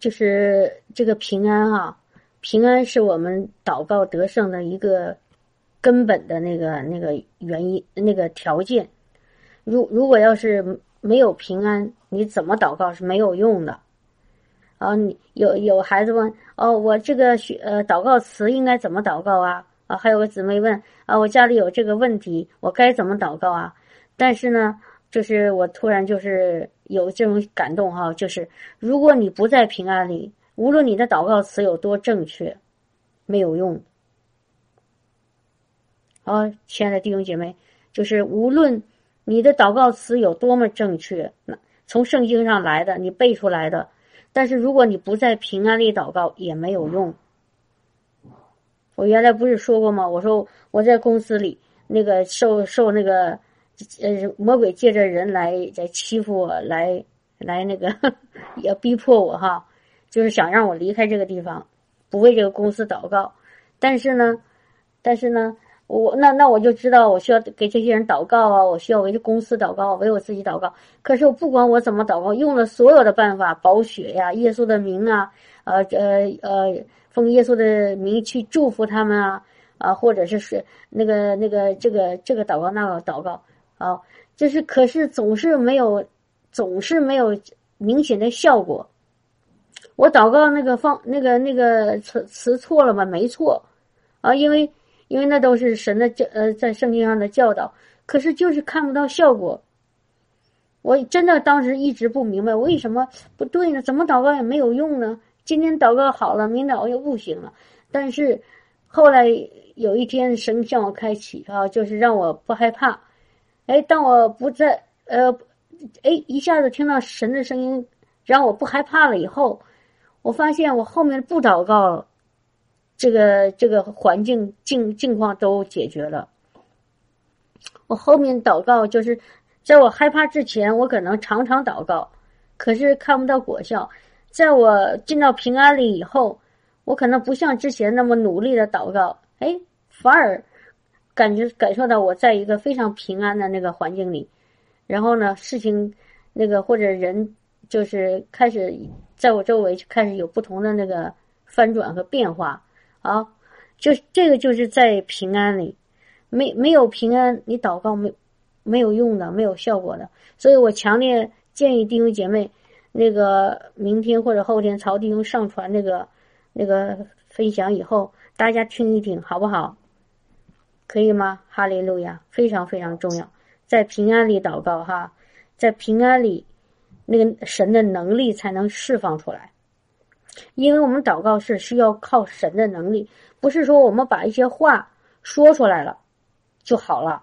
就是这个平安啊，平安是我们祷告得胜的一个根本的那个那个原因那个条件。如如果要是没有平安，你怎么祷告是没有用的。啊，你有有孩子问哦，我这个学呃祷告词应该怎么祷告啊？啊，还有个姊妹问啊，我家里有这个问题，我该怎么祷告啊？但是呢，就是我突然就是有这种感动哈，就是如果你不在平安里，无论你的祷告词有多正确，没有用。啊，亲爱的弟兄姐妹，就是无论你的祷告词有多么正确，那从圣经上来的，你背出来的。但是如果你不在平安里祷告也没有用。我原来不是说过吗？我说我在公司里那个受受那个呃魔鬼借着人来在欺负我，来来那个 也逼迫我哈，就是想让我离开这个地方，不为这个公司祷告。但是呢，但是呢。我那那我就知道我需要给这些人祷告啊，我需要为这公司祷告，为我自己祷告。可是我不管我怎么祷告，用了所有的办法，保血呀，耶稣的名啊，呃呃呃，奉耶稣的名去祝福他们啊啊，或者是是那个那个这个这个祷告那个祷告啊，就是可是总是没有，总是没有明显的效果。我祷告那个方那个那个词词错了吗？没错啊，因为。因为那都是神的教，呃，在圣经上的教导，可是就是看不到效果。我真的当时一直不明白为什么不对呢？怎么祷告也没有用呢？今天祷告好了，明早又不行了。但是后来有一天，神向我开启啊，就是让我不害怕。哎，当我不在，呃，哎，一下子听到神的声音，让我不害怕了以后，我发现我后面不祷告。这个这个环境境境况都解决了。我后面祷告就是，在我害怕之前，我可能常常祷告，可是看不到果效。在我进到平安里以后，我可能不像之前那么努力的祷告，哎，反而感觉感受到我在一个非常平安的那个环境里。然后呢，事情那个或者人就是开始在我周围就开始有不同的那个翻转和变化。啊，就这个就是在平安里，没没有平安，你祷告没没有用的，没有效果的。所以我强烈建议弟兄姐妹，那个明天或者后天曹弟兄上传那个那个分享以后，大家听一听，好不好？可以吗？哈利路亚，非常非常重要，在平安里祷告哈，在平安里，那个神的能力才能释放出来。因为我们祷告是需要靠神的能力，不是说我们把一些话说出来了就好了，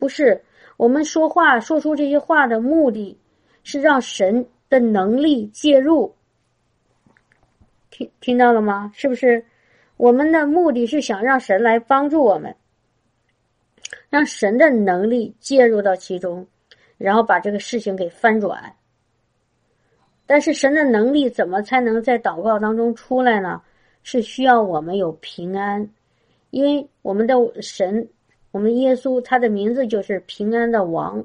不是。我们说话说出这些话的目的，是让神的能力介入。听听到了吗？是不是？我们的目的是想让神来帮助我们，让神的能力介入到其中，然后把这个事情给翻转。但是神的能力怎么才能在祷告当中出来呢？是需要我们有平安，因为我们的神，我们耶稣，他的名字就是平安的王，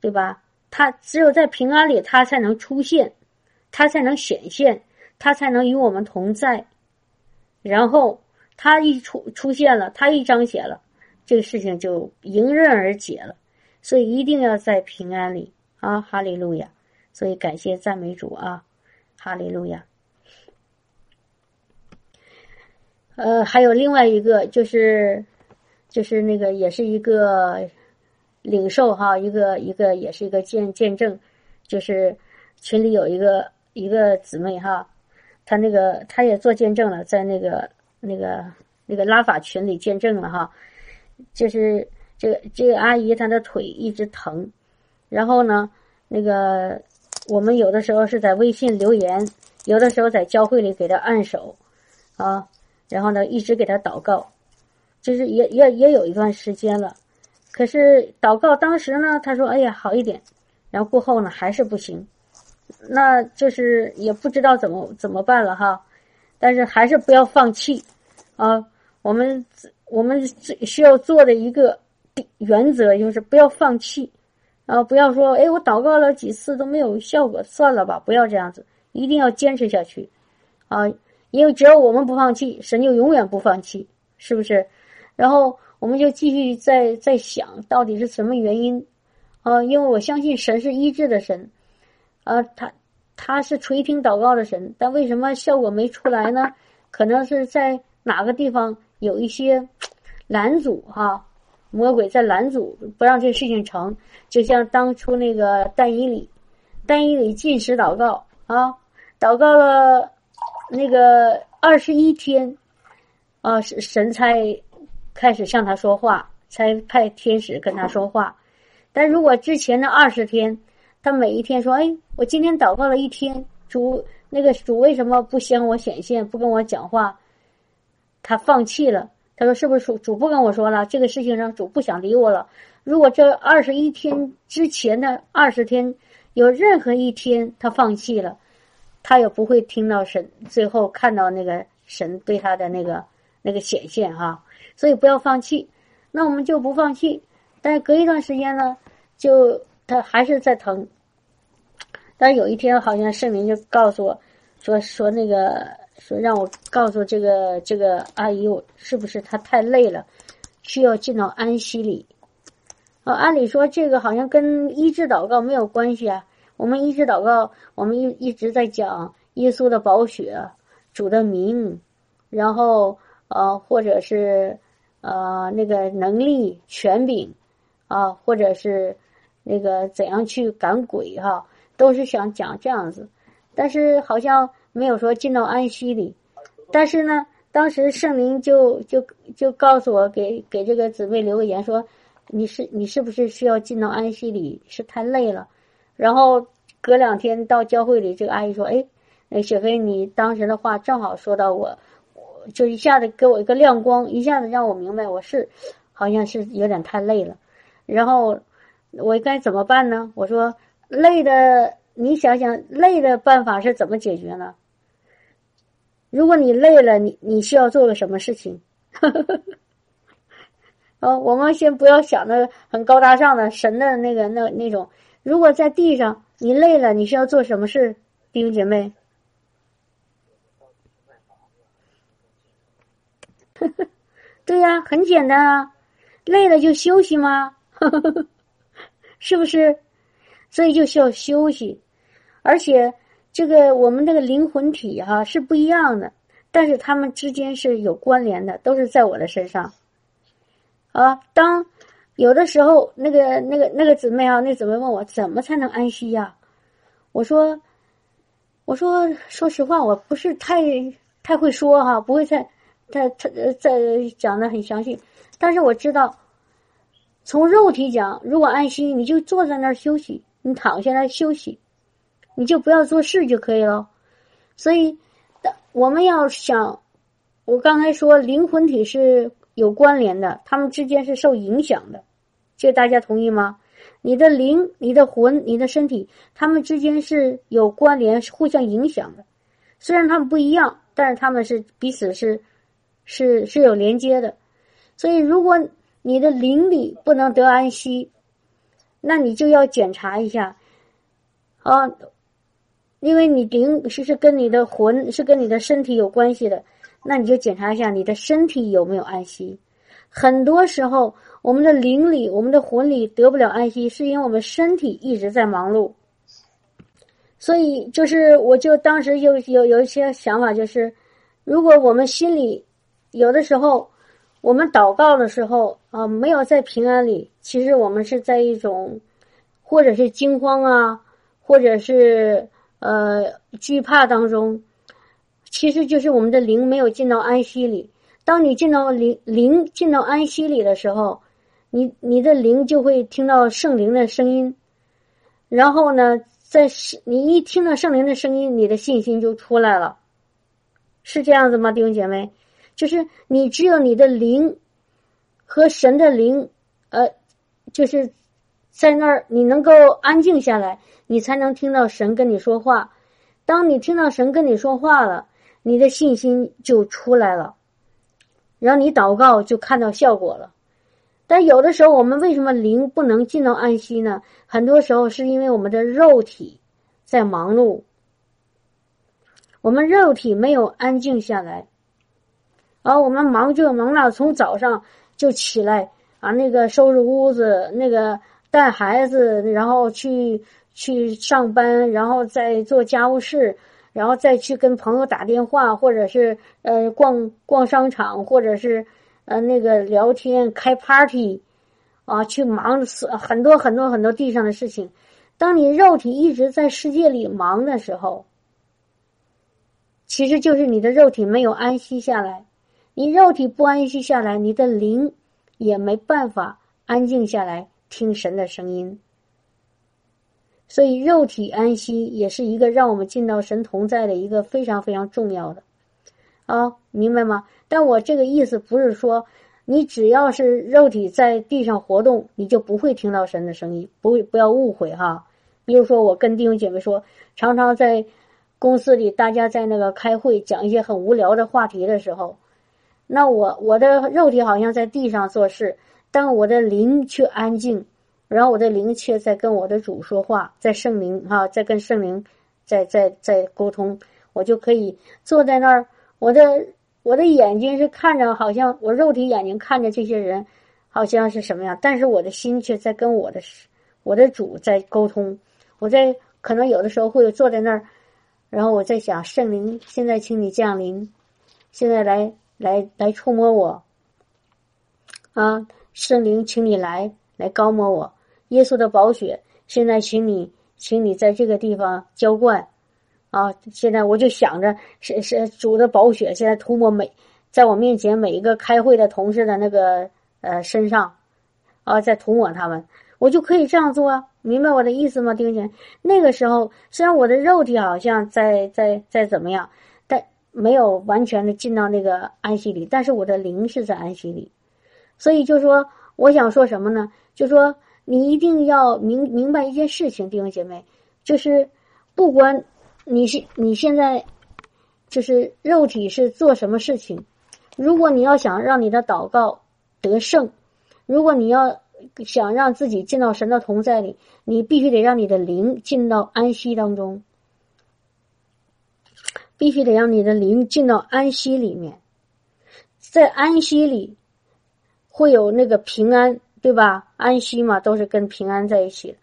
对吧？他只有在平安里，他才能出现，他才能显现，他才能与我们同在。然后他一出出现了，他一彰显了，这个事情就迎刃而解了。所以一定要在平安里啊！哈利路亚。所以感谢赞美主啊，哈利路亚。呃，还有另外一个就是，就是那个也是一个领受哈，一个一个也是一个见见证，就是群里有一个一个姊妹哈，她那个她也做见证了，在那个那个那个拉法群里见证了哈，就是这个这个阿姨她的腿一直疼，然后呢那个。我们有的时候是在微信留言，有的时候在教会里给她按手，啊，然后呢一直给她祷告，就是也也也有一段时间了。可是祷告当时呢，她说：“哎呀，好一点。”然后过后呢还是不行，那就是也不知道怎么怎么办了哈。但是还是不要放弃啊！我们我们最需要做的一个原则就是不要放弃。啊，不要说，哎，我祷告了几次都没有效果，算了吧，不要这样子，一定要坚持下去，啊，因为只要我们不放弃，神就永远不放弃，是不是？然后我们就继续在在想到底是什么原因，啊，因为我相信神是医治的神，啊，他他是垂听祷告的神，但为什么效果没出来呢？可能是在哪个地方有一些拦阻哈，魔鬼在拦阻，不让这事情成，就像当初那个但以里。单一里进食祷告啊，祷告了那个二十一天啊，神才开始向他说话，才派天使跟他说话。但如果之前的二十天，他每一天说：“哎，我今天祷告了一天，主那个主为什么不向我显现，不跟我讲话？”他放弃了。他说：“是不是主主不跟我说了？这个事情上主不想理我了。如果这二十一天之前的二十天。”有任何一天他放弃了，他也不会听到神最后看到那个神对他的那个那个显现哈，所以不要放弃。那我们就不放弃，但是隔一段时间呢，就他还是在疼。但是有一天好像圣灵就告诉我，说说那个说让我告诉这个这个阿姨，我是不是她太累了，需要进到安息里。呃，按理说这个好像跟医治祷告没有关系啊。我们医治祷告，我们一一直在讲耶稣的宝血、主的名，然后呃，或者是呃那个能力、权柄啊，或者是那个怎样去赶鬼哈，都是想讲这样子。但是好像没有说进到安息里。但是呢，当时圣灵就就就告诉我，给给这个姊妹留个言说。你是你是不是需要进到安息里？是太累了，然后隔两天到教会里，这个阿姨说：“哎，那雪飞，你当时的话正好说到我，我就一下子给我一个亮光，一下子让我明白我是好像是有点太累了。然后我该怎么办呢？我说累的，你想想累的办法是怎么解决呢？如果你累了，你你需要做个什么事情？” 哦，我们先不要想着很高大上的神的那个那那种。如果在地上你累了，你需要做什么事，弟兄姐妹？对呀，很简单啊，累了就休息吗？是不是？所以就需要休息。而且这个我们这个灵魂体哈是不一样的，但是他们之间是有关联的，都是在我的身上。啊，当有的时候，那个、那个、那个姊妹啊，那姊妹问我怎么才能安息呀？我说，我说，说实话，我不是太太会说哈，不会太、太、太、再讲的很详细。但是我知道，从肉体讲，如果安息，你就坐在那儿休息，你躺下来休息，你就不要做事就可以了。所以，我们要想，我刚才说灵魂体是。有关联的，他们之间是受影响的，这大家同意吗？你的灵、你的魂、你的身体，他们之间是有关联、互相影响的。虽然他们不一样，但是他们是彼此是是是有连接的。所以，如果你的灵里不能得安息，那你就要检查一下啊，因为你灵是是跟你的魂是跟你的身体有关系的。那你就检查一下你的身体有没有安息。很多时候，我们的灵里、我们的魂里得不了安息，是因为我们身体一直在忙碌。所以，就是我就当时有有有一些想法，就是如果我们心里有的时候，我们祷告的时候啊，没有在平安里，其实我们是在一种或者是惊慌啊，或者是呃惧怕当中。其实就是我们的灵没有进到安息里。当你进到灵灵进到安息里的时候，你你的灵就会听到圣灵的声音。然后呢，在你一听到圣灵的声音，你的信心就出来了。是这样子吗，弟兄姐妹？就是你只有你的灵和神的灵，呃，就是在那儿，你能够安静下来，你才能听到神跟你说话。当你听到神跟你说话了。你的信心就出来了，然后你祷告就看到效果了。但有的时候，我们为什么灵不能进到安息呢？很多时候是因为我们的肉体在忙碌，我们肉体没有安静下来，而我们忙这忙那，从早上就起来啊，那个收拾屋子，那个带孩子，然后去去上班，然后再做家务事，然后再去跟朋友打电话，或者是呃逛逛商场，或者是呃那个聊天开 party，啊，去忙很多很多很多地上的事情。当你肉体一直在世界里忙的时候，其实就是你的肉体没有安息下来。你肉体不安息下来，你的灵也没办法安静下来听神的声音。所以，肉体安息也是一个让我们进到神同在的一个非常非常重要的啊，明白吗？但我这个意思不是说你只要是肉体在地上活动，你就不会听到神的声音，不会不要误会哈。比如说，我跟弟兄姐妹说，常常在公司里，大家在那个开会讲一些很无聊的话题的时候，那我我的肉体好像在地上做事，但我的灵却安静，然后我的灵却在跟我的主说话，在圣灵哈，在跟圣灵在在在沟通，我就可以坐在那儿，我的我的眼睛是看着，好像我肉体眼睛看着这些人，好像是什么样，但是我的心却在跟我的我的主在沟通。我在可能有的时候会坐在那儿，然后我在想，圣灵现在请你降临，现在来来来触摸我，啊，圣灵请你来来高摸我，耶稣的宝血现在请你，请你在这个地方浇灌，啊，现在我就想着是是主的宝血现在涂抹每在我面前每一个开会的同事的那个呃身上，啊，在涂抹他们。我就可以这样做，啊明白我的意思吗，丁姐？那个时候，虽然我的肉体好像在在在怎么样，但没有完全的进到那个安息里，但是我的灵是在安息里。所以就说，我想说什么呢？就说你一定要明明白一件事情，弟兄姐妹，就是不管你是你现在就是肉体是做什么事情，如果你要想让你的祷告得胜，如果你要。想让自己进到神的同在里，你必须得让你的灵进到安息当中，必须得让你的灵进到安息里面，在安息里会有那个平安，对吧？安息嘛，都是跟平安在一起的。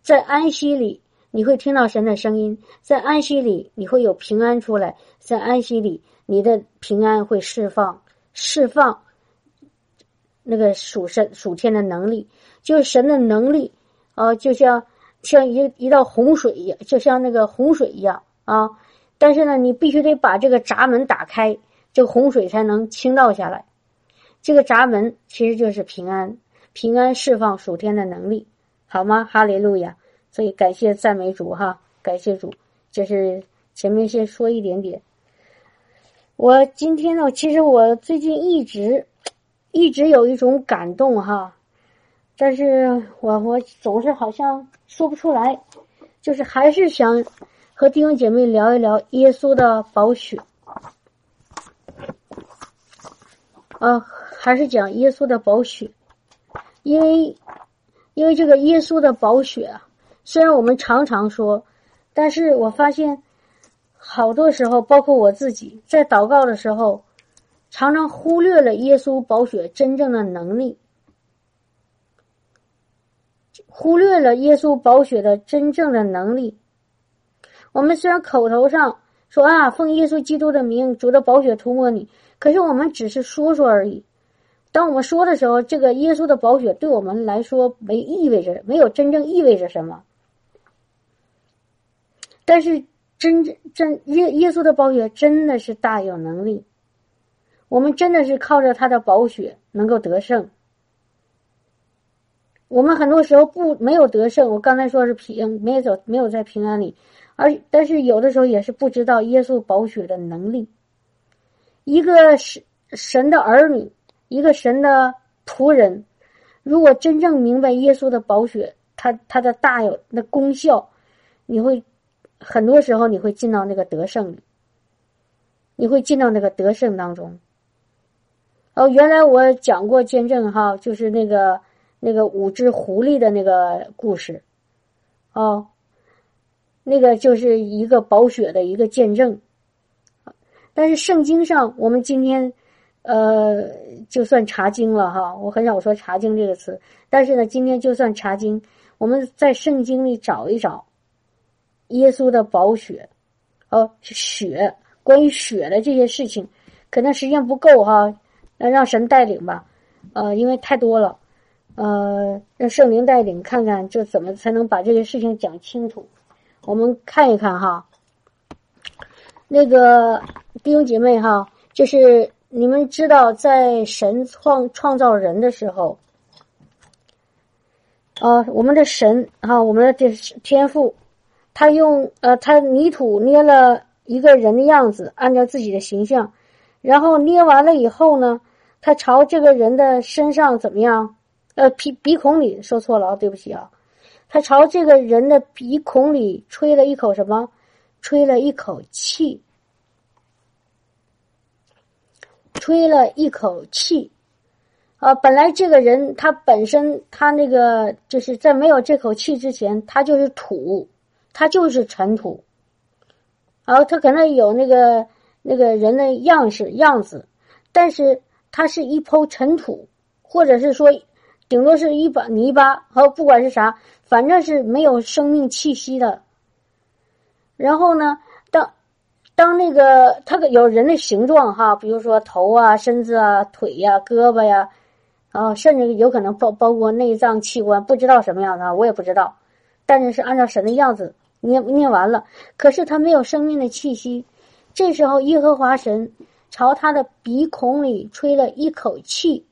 在安息里，你会听到神的声音；在安息里，你会有平安出来；在安息里，你的平安会释放，释放。那个属神属天的能力，就是神的能力啊，就像像一一道洪水一样，就像那个洪水一样啊。但是呢，你必须得把这个闸门打开，这个洪水才能倾倒下来。这个闸门其实就是平安，平安释放属天的能力，好吗？哈利路亚！所以感谢赞美主哈，感谢主。就是前面先说一点点。我今天呢，其实我最近一直。一直有一种感动哈，但是我我总是好像说不出来，就是还是想和弟兄姐妹聊一聊耶稣的宝血，啊，还是讲耶稣的宝血，因为因为这个耶稣的宝血啊，虽然我们常常说，但是我发现好多时候，包括我自己在祷告的时候。常常忽略了耶稣宝血真正的能力，忽略了耶稣宝血的真正的能力。我们虽然口头上说啊，奉耶稣基督的名，主的宝血涂抹你，可是我们只是说说而已。当我们说的时候，这个耶稣的宝血对我们来说没意味着，没有真正意味着什么。但是真真耶耶稣的宝血真的是大有能力。我们真的是靠着他的宝血能够得胜。我们很多时候不没有得胜，我刚才说是平没有走没有在平安里，而但是有的时候也是不知道耶稣宝血的能力。一个神神的儿女，一个神的仆人，如果真正明白耶稣的宝血，他他的大有那功效，你会很多时候你会进到那个得胜里，你会进到那个得胜当中。哦，原来我讲过见证哈，就是那个那个五只狐狸的那个故事，哦，那个就是一个宝血的一个见证，但是圣经上，我们今天，呃，就算查经了哈，我很少说查经这个词，但是呢，今天就算查经，我们在圣经里找一找，耶稣的宝血，哦，血，关于血的这些事情，可能时间不够哈，那让神带领吧，呃，因为太多了，呃，让圣灵带领，看看这怎么才能把这些事情讲清楚。我们看一看哈，那个。弟兄姐妹哈，就是你们知道，在神创创造人的时候，啊，我们的神啊，我们的这天赋，他用呃，他泥土捏了一个人的样子，按照自己的形象，然后捏完了以后呢，他朝这个人的身上怎么样？呃，鼻鼻孔里说错了啊，对不起啊，他朝这个人的鼻孔里吹了一口什么？吹了一口气。吹了一口气，啊，本来这个人他本身他那个就是在没有这口气之前，他就是土，他就是尘土，然后他可能有那个那个人的样式样子，但是他是一抔尘土，或者是说顶多是一把泥巴，和不管是啥，反正是没有生命气息的。然后呢？当那个他有人的形状哈，比如说头啊、身子啊、腿呀、胳膊呀，啊，甚至有可能包包括内脏器官，不知道什么样的，我也不知道。但是是按照神的样子捏捏完了，可是他没有生命的气息。这时候，耶和华神朝他的鼻孔里吹了一口气，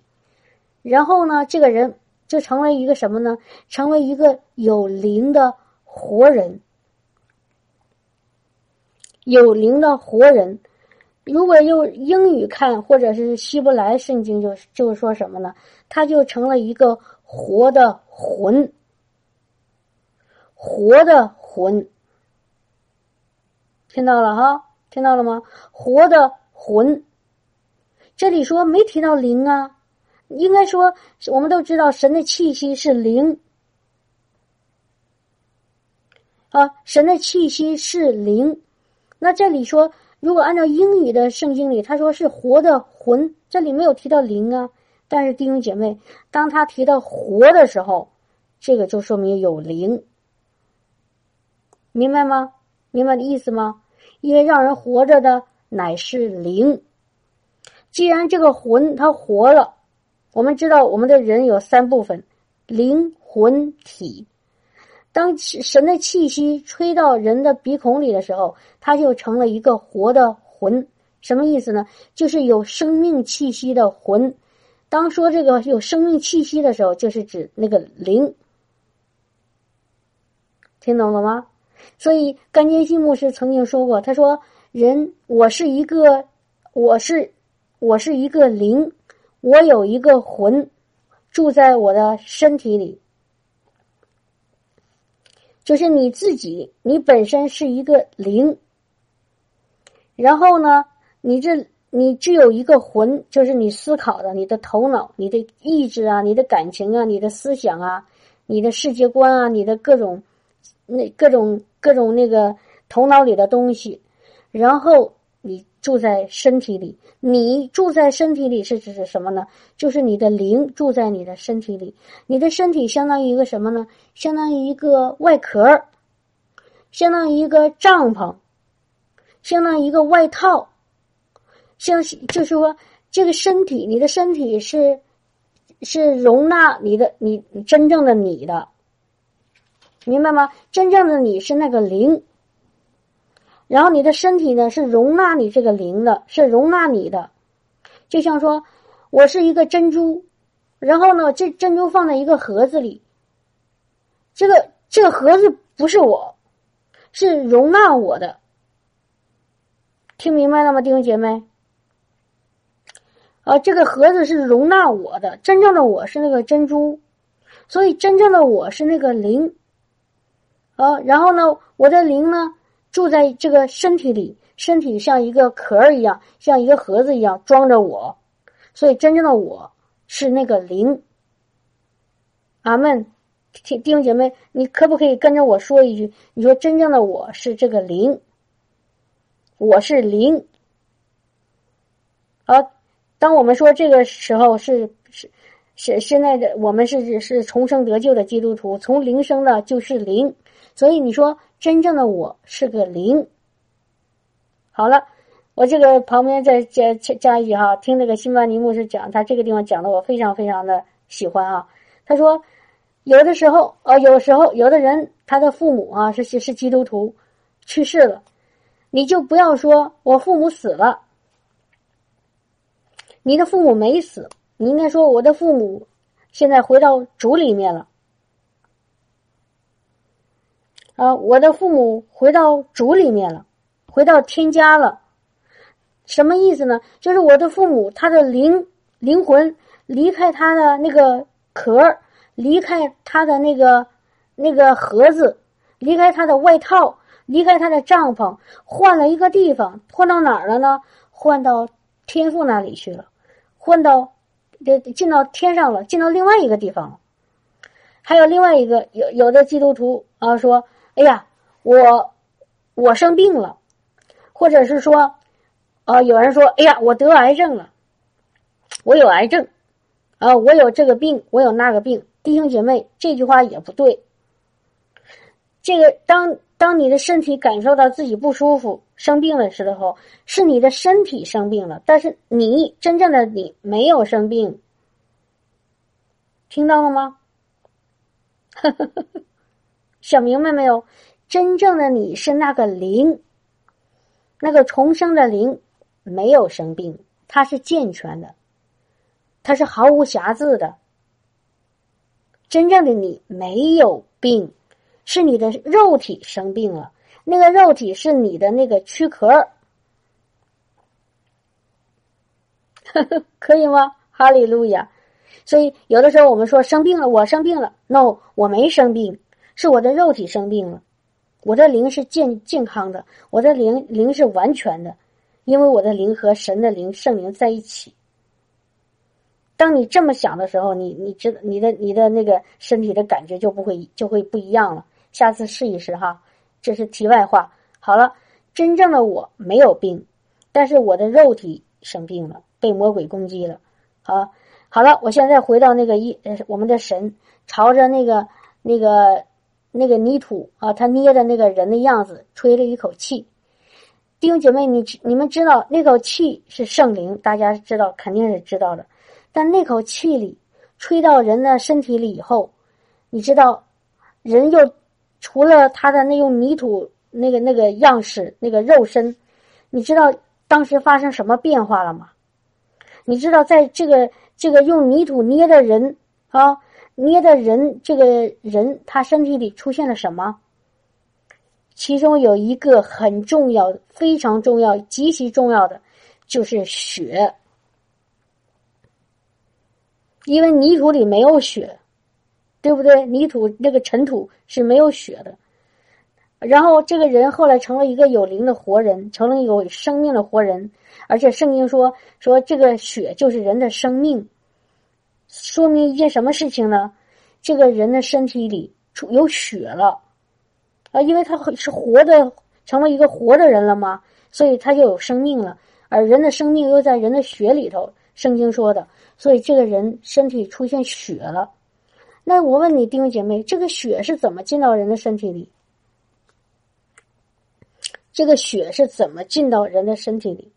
然后呢，这个人就成为一个什么呢？成为一个有灵的活人。有灵的活人，如果用英语看，或者是希伯来圣经，就就是说什么呢？他就成了一个活的魂，活的魂，听到了哈？听到了吗？活的魂，这里说没提到灵啊，应该说我们都知道神的气息是灵啊，神的气息是灵。那这里说，如果按照英语的圣经里，他说是活的魂，这里没有提到灵啊。但是弟兄姐妹，当他提到活的时候，这个就说明有灵，明白吗？明白的意思吗？因为让人活着的乃是灵。既然这个魂它活了，我们知道我们的人有三部分：灵魂体。当神的气息吹到人的鼻孔里的时候，他就成了一个活的魂。什么意思呢？就是有生命气息的魂。当说这个有生命气息的时候，就是指那个灵。听懂了吗？所以甘坚信牧师曾经说过，他说：“人，我是一个，我是，我是一个灵，我有一个魂，住在我的身体里。”就是你自己，你本身是一个灵，然后呢，你这你只有一个魂，就是你思考的，你的头脑、你的意志啊、你的感情啊、你的思想啊、你的世界观啊、你的各种那各种各种那个头脑里的东西，然后住在身体里。你住在身体里是指是什么呢？就是你的灵住在你的身体里，你的身体相当于一个什么呢？相当于一个外壳，相当于一个帐篷，相当于一个外套，像就是说这个身体，你的身体是是容纳你的你真正的你的，明白吗？真正的你是那个灵。然后你的身体呢是容纳你这个灵的，是容纳你的，就像说，我是一个珍珠，然后呢，这珍珠放在一个盒子里，这个这个盒子不是我，是容纳我的，听明白了吗，弟兄姐妹？啊，这个盒子是容纳我的，真正的我是那个珍珠，所以真正的我是那个灵，啊，然后呢，我的灵呢？住在这个身体里，身体像一个壳儿一样，像一个盒子一样装着我，所以真正的我是那个灵。阿门，弟兄姐妹，你可不可以跟着我说一句？你说真正的我是这个灵，我是灵，好，当我们说这个时候是是是现在的我们是是重生得救的基督徒，从灵生的就是灵，所以你说真正的我是个灵。好了，我这个旁边再加加加一句哈，听那个辛巴尼牧师讲，他这个地方讲的我非常非常的喜欢啊。他说，有的时候啊，有时候有的人他的父母啊是是基督徒，去世了，你就不要说我父母死了，你的父母没死，你应该说我的父母现在回到主里面了，啊，我的父母回到主里面了。回到天家了，什么意思呢？就是我的父母，他的灵灵魂离开他的那个壳离开他的那个那个盒子，离开他的外套，离开他的帐篷，换了一个地方，换到哪儿了呢？换到天父那里去了，换到这进到天上了，进到另外一个地方了。还有另外一个有有的基督徒啊说：“哎呀，我我生病了。”或者是说，呃，有人说：“哎呀，我得癌症了，我有癌症，啊，我有这个病，我有那个病。”弟兄姐妹，这句话也不对。这个当当你的身体感受到自己不舒服、生病的时候，是你的身体生病了，但是你真正的你没有生病，听到了吗？想明白没有？真正的你是那个灵。那个重生的灵没有生病，它是健全的，它是毫无瑕疵的。真正的你没有病，是你的肉体生病了。那个肉体是你的那个躯壳，可以吗？哈利路亚！所以有的时候我们说生病了，我生病了，no，我没生病，是我的肉体生病了。我的灵是健健康的，我的灵灵是完全的，因为我的灵和神的灵、圣灵在一起。当你这么想的时候，你你知道你的你的那个身体的感觉就不会就会不一样了。下次试一试哈，这是题外话。好了，真正的我没有病，但是我的肉体生病了，被魔鬼攻击了。好，好了，我现在回到那个一呃，我们的神朝着那个那个。那个泥土啊，他捏的那个人的样子，吹了一口气。弟兄姐妹，你你们知道那口气是圣灵，大家知道肯定是知道的。但那口气里吹到人的身体里以后，你知道人又除了他的那用泥土那个那个样式那个肉身，你知道当时发生什么变化了吗？你知道在这个这个用泥土捏的人啊。捏的人，这个人他身体里出现了什么？其中有一个很重要、非常重要、极其重要的，就是血。因为泥土里没有血，对不对？泥土那个尘土是没有血的。然后这个人后来成了一个有灵的活人，成了有生命的活人，而且圣经说说这个血就是人的生命。说明一件什么事情呢？这个人的身体里出有血了，啊，因为他是活的，成为一个活的人了吗？所以他就有生命了。而人的生命又在人的血里头，圣经说的，所以这个人身体出现血了。那我问你，弟兄姐妹，这个血是怎么进到人的身体里？这个血是怎么进到人的身体里？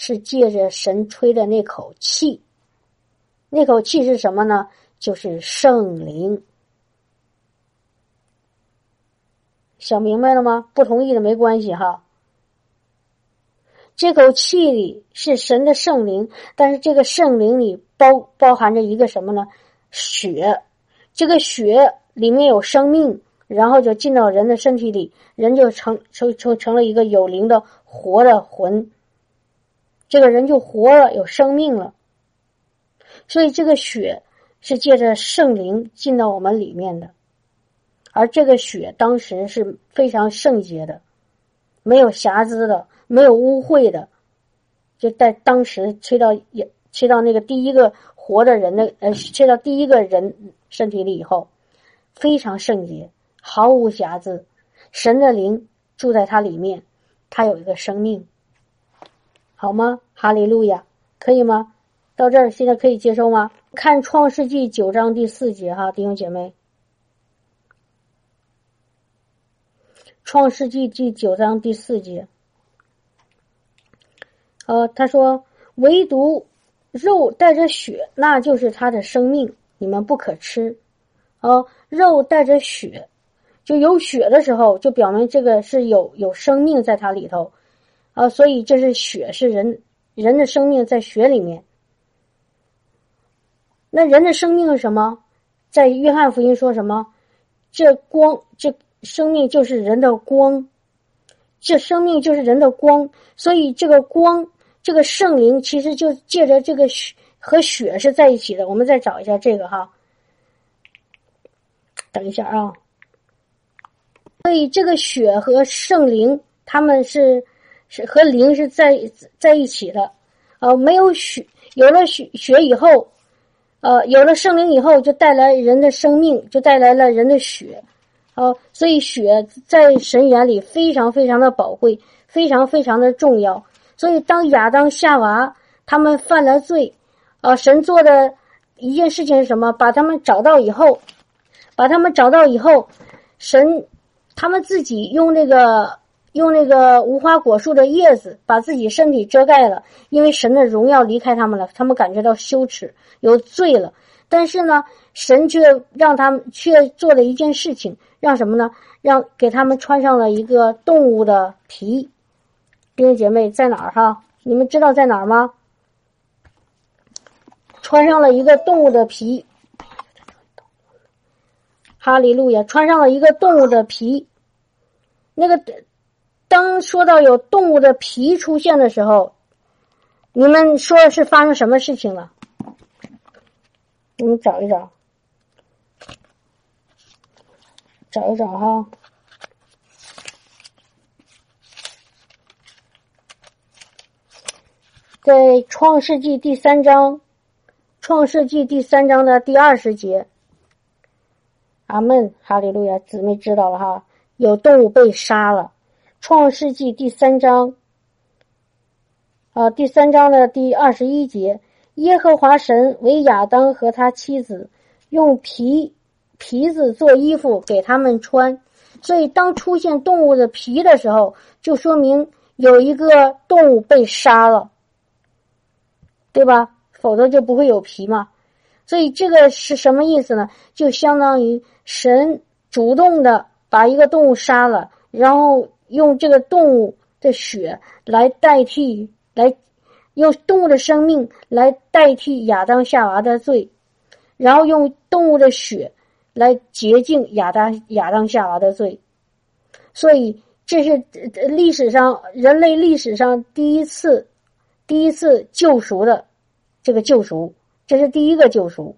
是借着神吹的那口气，那口气是什么呢？就是圣灵。想明白了吗？不同意的没关系哈。这口气里是神的圣灵，但是这个圣灵里包包含着一个什么呢？血。这个血里面有生命，然后就进到人的身体里，人就成成成成了一个有灵的活的魂。这个人就活了，有生命了。所以这个血是借着圣灵进到我们里面的，而这个血当时是非常圣洁的，没有瑕疵的，没有污秽的。就在当时吹到也吹到那个第一个活的人的呃，吹到第一个人身体里以后，非常圣洁，毫无瑕疵。神的灵住在他里面，他有一个生命，好吗？哈利路亚，可以吗？到这儿现在可以接受吗？看创世纪九章第四节哈，弟兄姐妹。创世纪第九章第四节，呃，他说：“唯独肉带着血，那就是他的生命，你们不可吃。”哦，肉带着血，就有血的时候，就表明这个是有有生命在它里头，啊，所以这是血，是人人的生命在血里面。那人的生命是什么？在约翰福音说什么？这光这。生命就是人的光，这生命就是人的光，所以这个光，这个圣灵其实就借着这个血和血是在一起的。我们再找一下这个哈，等一下啊。所以这个血和圣灵，他们是是和灵是在在一起的。呃，没有血，有了血血以后，呃，有了圣灵以后，就带来人的生命，就带来了人的血。哦，所以血在神眼里非常非常的宝贵，非常非常的重要。所以当亚当夏娃他们犯了罪，啊，神做的一件事情是什么？把他们找到以后，把他们找到以后，神他们自己用那个用那个无花果树的叶子把自己身体遮盖了，因为神的荣耀离开他们了，他们感觉到羞耻，有罪了。但是呢，神却让他们却做了一件事情。让什么呢？让给他们穿上了一个动物的皮，弟兄姐妹在哪儿哈？你们知道在哪儿吗？穿上了一个动物的皮，哈利路亚！穿上了一个动物的皮，那个当说到有动物的皮出现的时候，你们说是发生什么事情了？你们找一找。找一找哈，在《创世纪》第三章，《创世纪》第三章的第二十节，阿门，哈利路亚，姊妹知道了哈，有动物被杀了，《创世纪》第三章，啊，第三章的第二十一节，耶和华神为亚当和他妻子用皮。皮子做衣服给他们穿，所以当出现动物的皮的时候，就说明有一个动物被杀了，对吧？否则就不会有皮嘛。所以这个是什么意思呢？就相当于神主动的把一个动物杀了，然后用这个动物的血来代替，来用动物的生命来代替亚当夏娃的罪，然后用动物的血。来洁净亚当亚当夏娃的罪，所以这是历史上人类历史上第一次第一次救赎的这个救赎，这是第一个救赎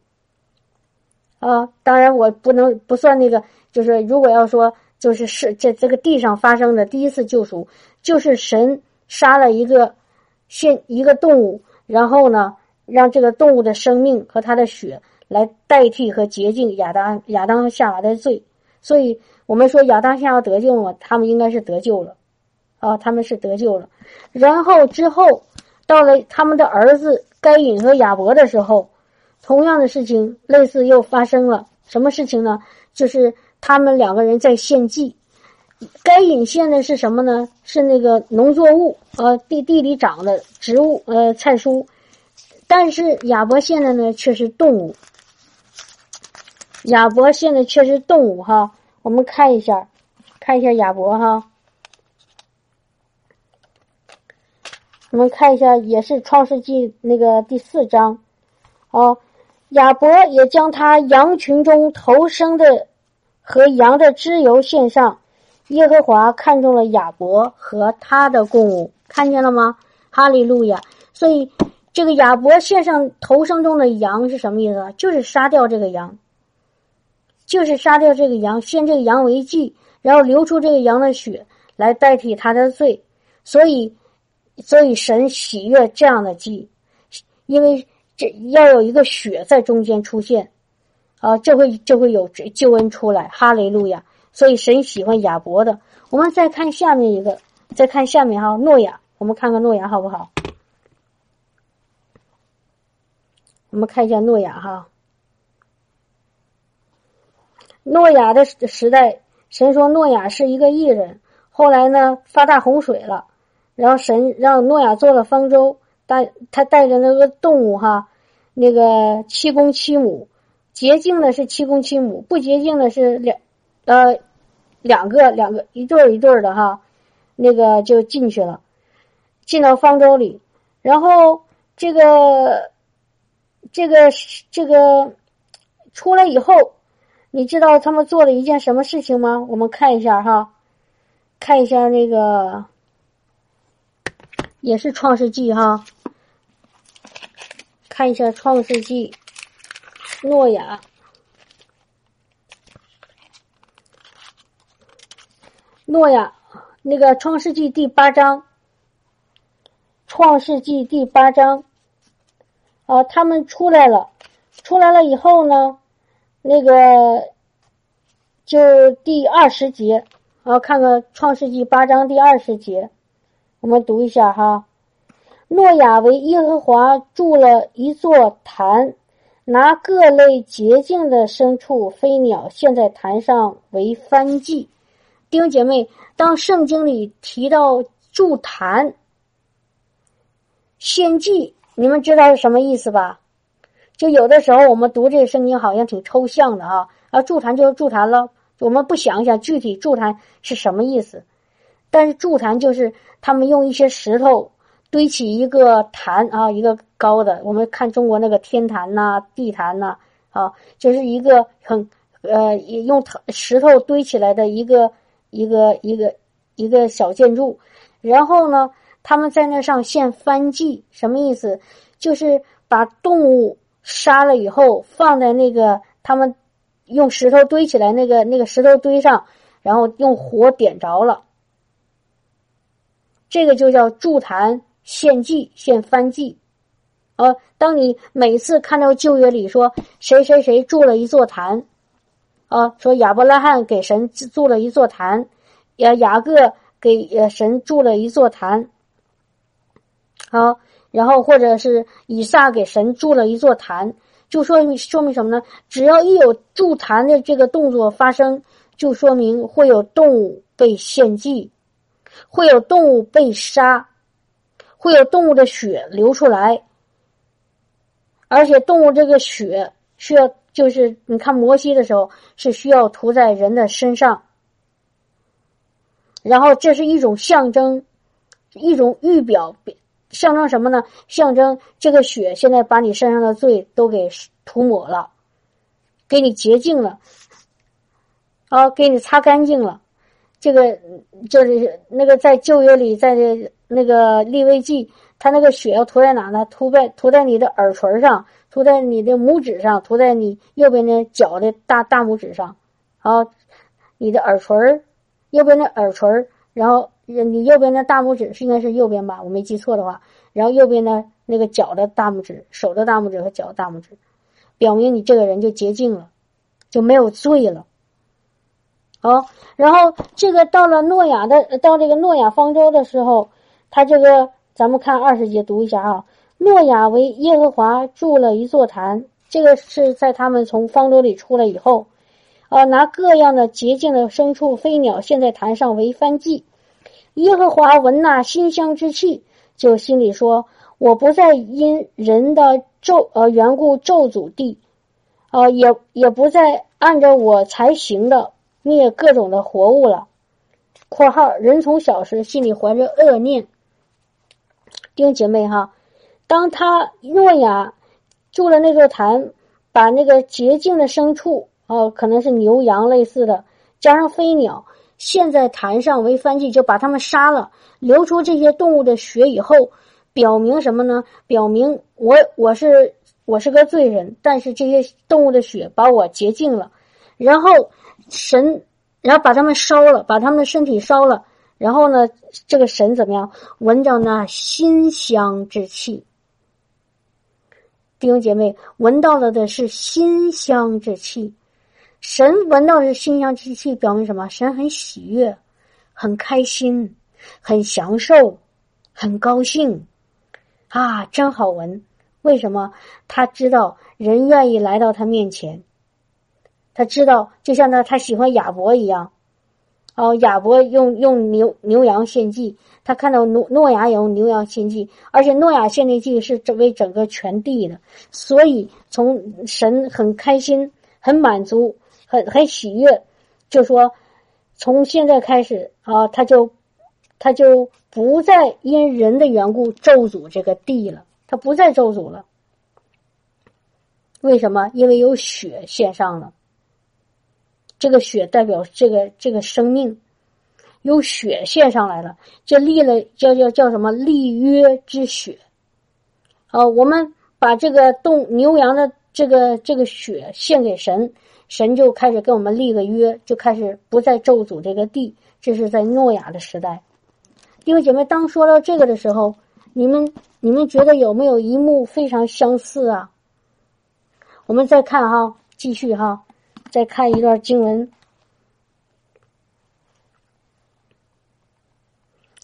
啊！当然我不能不算那个，就是如果要说就是是这这个地上发生的第一次救赎，就是神杀了一个现一个动物，然后呢，让这个动物的生命和它的血。来代替和洁净亚当亚当和夏娃的罪，所以我们说亚当夏娃得救了，他们应该是得救了，啊，他们是得救了。然后之后到了他们的儿子该隐和亚伯的时候，同样的事情类似又发生了。什么事情呢？就是他们两个人在献祭。该隐献的是什么呢？是那个农作物，呃，地地里长的植物，呃，菜蔬。但是亚伯献的呢，却是动物。亚伯现在却是动物哈，我们看一下，看一下亚伯哈，我们看一下也是创世纪那个第四章，哦，亚伯也将他羊群中头生的和羊的脂油献上，耶和华看中了亚伯和他的供物，看见了吗？哈利路亚！所以这个亚伯献上头生中的羊是什么意思？就是杀掉这个羊。就是杀掉这个羊，献这个羊为祭，然后流出这个羊的血来代替他的罪，所以，所以神喜悦这样的祭，因为这要有一个血在中间出现，啊，就会就会有救恩出来，哈雷路亚。所以神喜欢亚伯的。我们再看下面一个，再看下面哈，诺亚，我们看看诺亚好不好？我们看一下诺亚哈。诺亚的时代，神说诺亚是一个艺人。后来呢，发大洪水了，然后神让诺亚做了方舟，带他带着那个动物哈，那个七公七母，洁净的是七公七母，不洁净的是两呃两个两个一对一对的哈，那个就进去了，进到方舟里，然后这个这个这个出来以后。你知道他们做了一件什么事情吗？我们看一下哈，看一下那个也是《创世纪》哈，看一下《创世纪》，诺亚，诺亚那个《创世纪》第八章，《创世纪》第八章。啊，他们出来了，出来了以后呢？那个就第二十节，啊，看看《创世纪》八章第二十节，我们读一下哈。诺亚为耶和华筑了一座坛，拿各类洁净的牲畜、飞鸟献在坛上为燔祭。弟兄姐妹，当圣经里提到筑坛、献祭，你们知道是什么意思吧？就有的时候我们读这个圣经好像挺抽象的哈啊，筑坛就是筑坛了，我们不想一想具体筑坛是什么意思。但是筑坛就是他们用一些石头堆起一个坛啊，一个高的。我们看中国那个天坛呐、地坛呐啊，就是一个很呃用石头堆起来的一个一个一个一个小建筑。然后呢，他们在那上献燔祭，什么意思？就是把动物。杀了以后，放在那个他们用石头堆起来那个那个石头堆上，然后用火点着了。这个就叫筑坛献祭献翻祭。呃，当你每次看到旧约里说谁谁谁筑了一座坛，啊，说亚伯拉罕给神筑了一座坛，雅雅各给神筑了一座坛，好。然后，或者是以撒给神筑了一座坛，就说明说明什么呢？只要一有筑坛的这个动作发生，就说明会有动物被献祭，会有动物被杀，会有动物的血流出来，而且动物这个血需要，就是你看摩西的时候是需要涂在人的身上，然后这是一种象征，一种预表。象征什么呢？象征这个血现在把你身上的罪都给涂抹了，给你洁净了，啊，给你擦干净了。这个就是那个在旧约里，在那个立位记，他那个血要涂在哪呢？涂在涂在你的耳垂上，涂在你的拇指上，涂在你右边的脚的大大拇指上，啊，你的耳垂右边的耳垂然后。你右边的大拇指是应该是右边吧？我没记错的话，然后右边的那个脚的大拇指、手的大拇指和脚的大拇指，表明你这个人就洁净了，就没有罪了。好，然后这个到了诺亚的到这个诺亚方舟的时候，他这个咱们看二十节读一下啊。诺亚为耶和华筑了一座坛，这个是在他们从方舟里出来以后，啊，拿各样的洁净的牲畜、飞鸟献在坛上为燔祭。耶和华闻那馨香之气，就心里说：“我不再因人的咒呃缘故咒诅地，啊，也也不再按照我才行的灭各种的活物了。”（括号人从小时心里怀着恶念。）丁姐妹哈，当他诺亚住了那座坛，把那个洁净的牲畜啊，可能是牛羊类似的，加上飞鸟。现在坛上为翻祭，就把他们杀了，流出这些动物的血以后，表明什么呢？表明我我是我是个罪人，但是这些动物的血把我洁净了。然后神，然后把他们烧了，把他们的身体烧了。然后呢，这个神怎么样？闻着那馨香之气，弟兄姐妹，闻到了的是馨香之气。神闻到是馨香之气，表明什么？神很喜悦，很开心。很享受，很高兴，啊，真好闻。为什么？他知道人愿意来到他面前，他知道，就像他他喜欢亚伯一样。哦，亚伯用用牛牛羊献祭，他看到诺诺亚用牛羊献祭，而且诺亚献的祭是为整个全地的，所以从神很开心、很满足、很很喜悦，就说从现在开始啊，他就他就不再因人的缘故咒诅这个地了，他不再咒诅了。为什么？因为有血献上了。这个血代表这个这个生命，有血献上来了，就立了叫叫叫什么立约之血。啊，我们把这个动牛羊的这个这个血献给神，神就开始跟我们立个约，就开始不再咒诅这个地。这是在诺亚的时代。弟兄姐妹，当说到这个的时候，你们你们觉得有没有一幕非常相似啊？我们再看哈，继续哈。再看一段经文，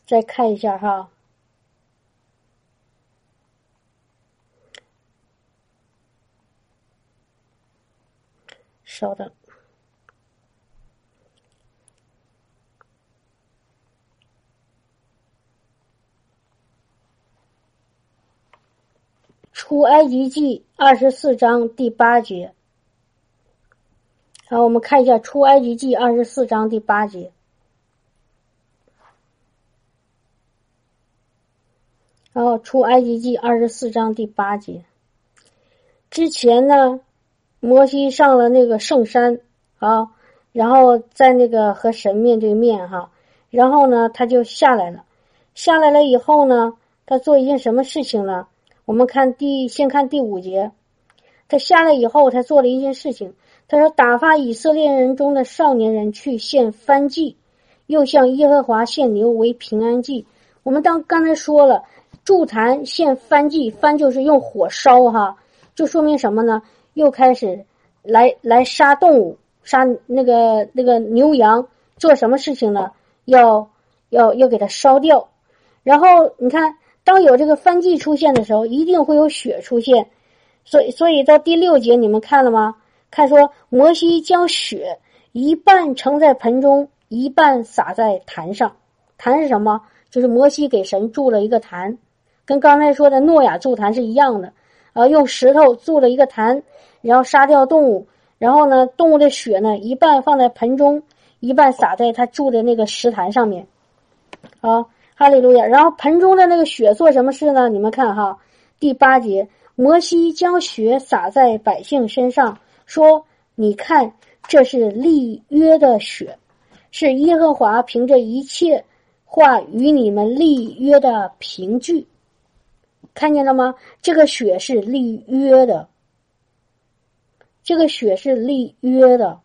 再看一下哈。稍等，出埃及记二十四章第八节。好，我们看一下《出埃及记》二十四章第八节。然后，《出埃及记》二十四章第八节。之前呢，摩西上了那个圣山啊，然后在那个和神面对面哈，然后呢，他就下来了。下来了以后呢，他做一件什么事情呢？我们看第先看第五节，他下来以后，他做了一件事情。他说：“打发以色列人中的少年人去献燔祭，又向耶和华献牛为平安祭。我们当刚才说了，筑坛献燔祭，燔就是用火烧哈，就说明什么呢？又开始来来杀动物，杀那个那个牛羊，做什么事情呢？要要要给它烧掉。然后你看，当有这个燔祭出现的时候，一定会有血出现。所以，所以到第六节你们看了吗？”他说，摩西将血一半盛在盆中，一半撒在坛上。坛是什么？就是摩西给神筑了一个坛，跟刚才说的诺亚筑坛是一样的。啊，用石头筑了一个坛，然后杀掉动物，然后呢，动物的血呢，一半放在盆中，一半撒在他筑的那个石坛上面。啊，哈利路亚。然后盆中的那个血做什么事呢？你们看哈，第八节，摩西将血洒在百姓身上。说：“你看，这是立约的血，是耶和华凭着一切话与你们立约的凭据。看见了吗？这个血是立约的，这个血是立约的，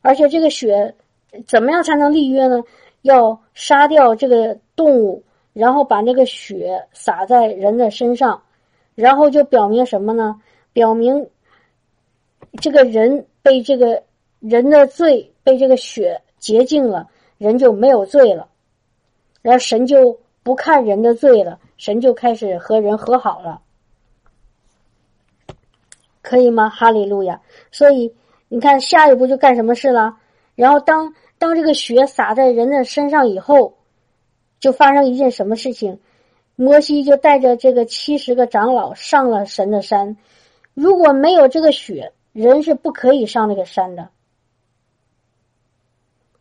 而且这个血怎么样才能立约呢？要杀掉这个动物，然后把那个血洒在人的身上，然后就表明什么呢？表明。”这个人被这个人的罪被这个血洁净了，人就没有罪了，然后神就不看人的罪了，神就开始和人和好了，可以吗？哈利路亚！所以你看下一步就干什么事了？然后当当这个血洒在人的身上以后，就发生一件什么事情？摩西就带着这个七十个长老上了神的山，如果没有这个血。人是不可以上那个山的，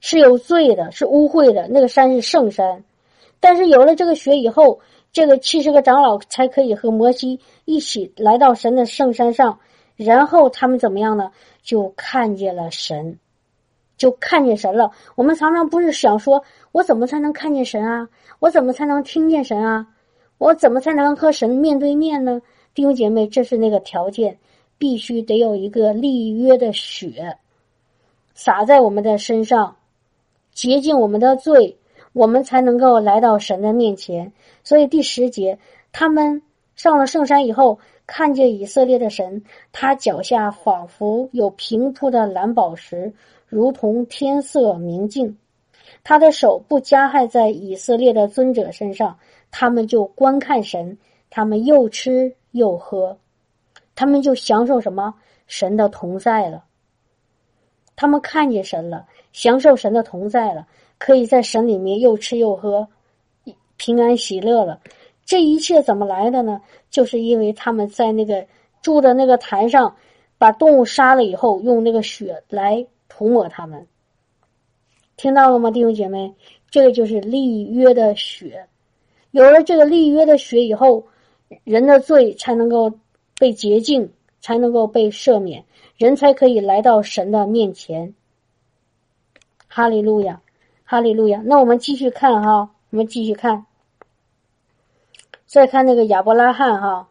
是有罪的，是污秽的。那个山是圣山，但是有了这个血以后，这个七十个长老才可以和摩西一起来到神的圣山上。然后他们怎么样呢？就看见了神，就看见神了。我们常常不是想说，我怎么才能看见神啊？我怎么才能听见神啊？我怎么才能和神面对面呢？弟兄姐妹，这是那个条件。必须得有一个立约的血洒在我们的身上，洁净我们的罪，我们才能够来到神的面前。所以第十节，他们上了圣山以后，看见以色列的神，他脚下仿佛有平铺的蓝宝石，如同天色明净。他的手不加害在以色列的尊者身上，他们就观看神，他们又吃又喝，他们就享受什么神的同在了。他们看见神了，享受神的同在了，可以在神里面又吃又喝，平安喜乐了。这一切怎么来的呢？就是因为他们在那个住的那个坛上，把动物杀了以后，用那个血来涂抹他们。听到了吗，弟兄姐妹？这个就是立约的血。有了这个立约的血以后，人的罪才能够被洁净，才能够被赦免。人才可以来到神的面前。哈利路亚，哈利路亚。那我们继续看哈，我们继续看，再看那个亚伯拉罕哈。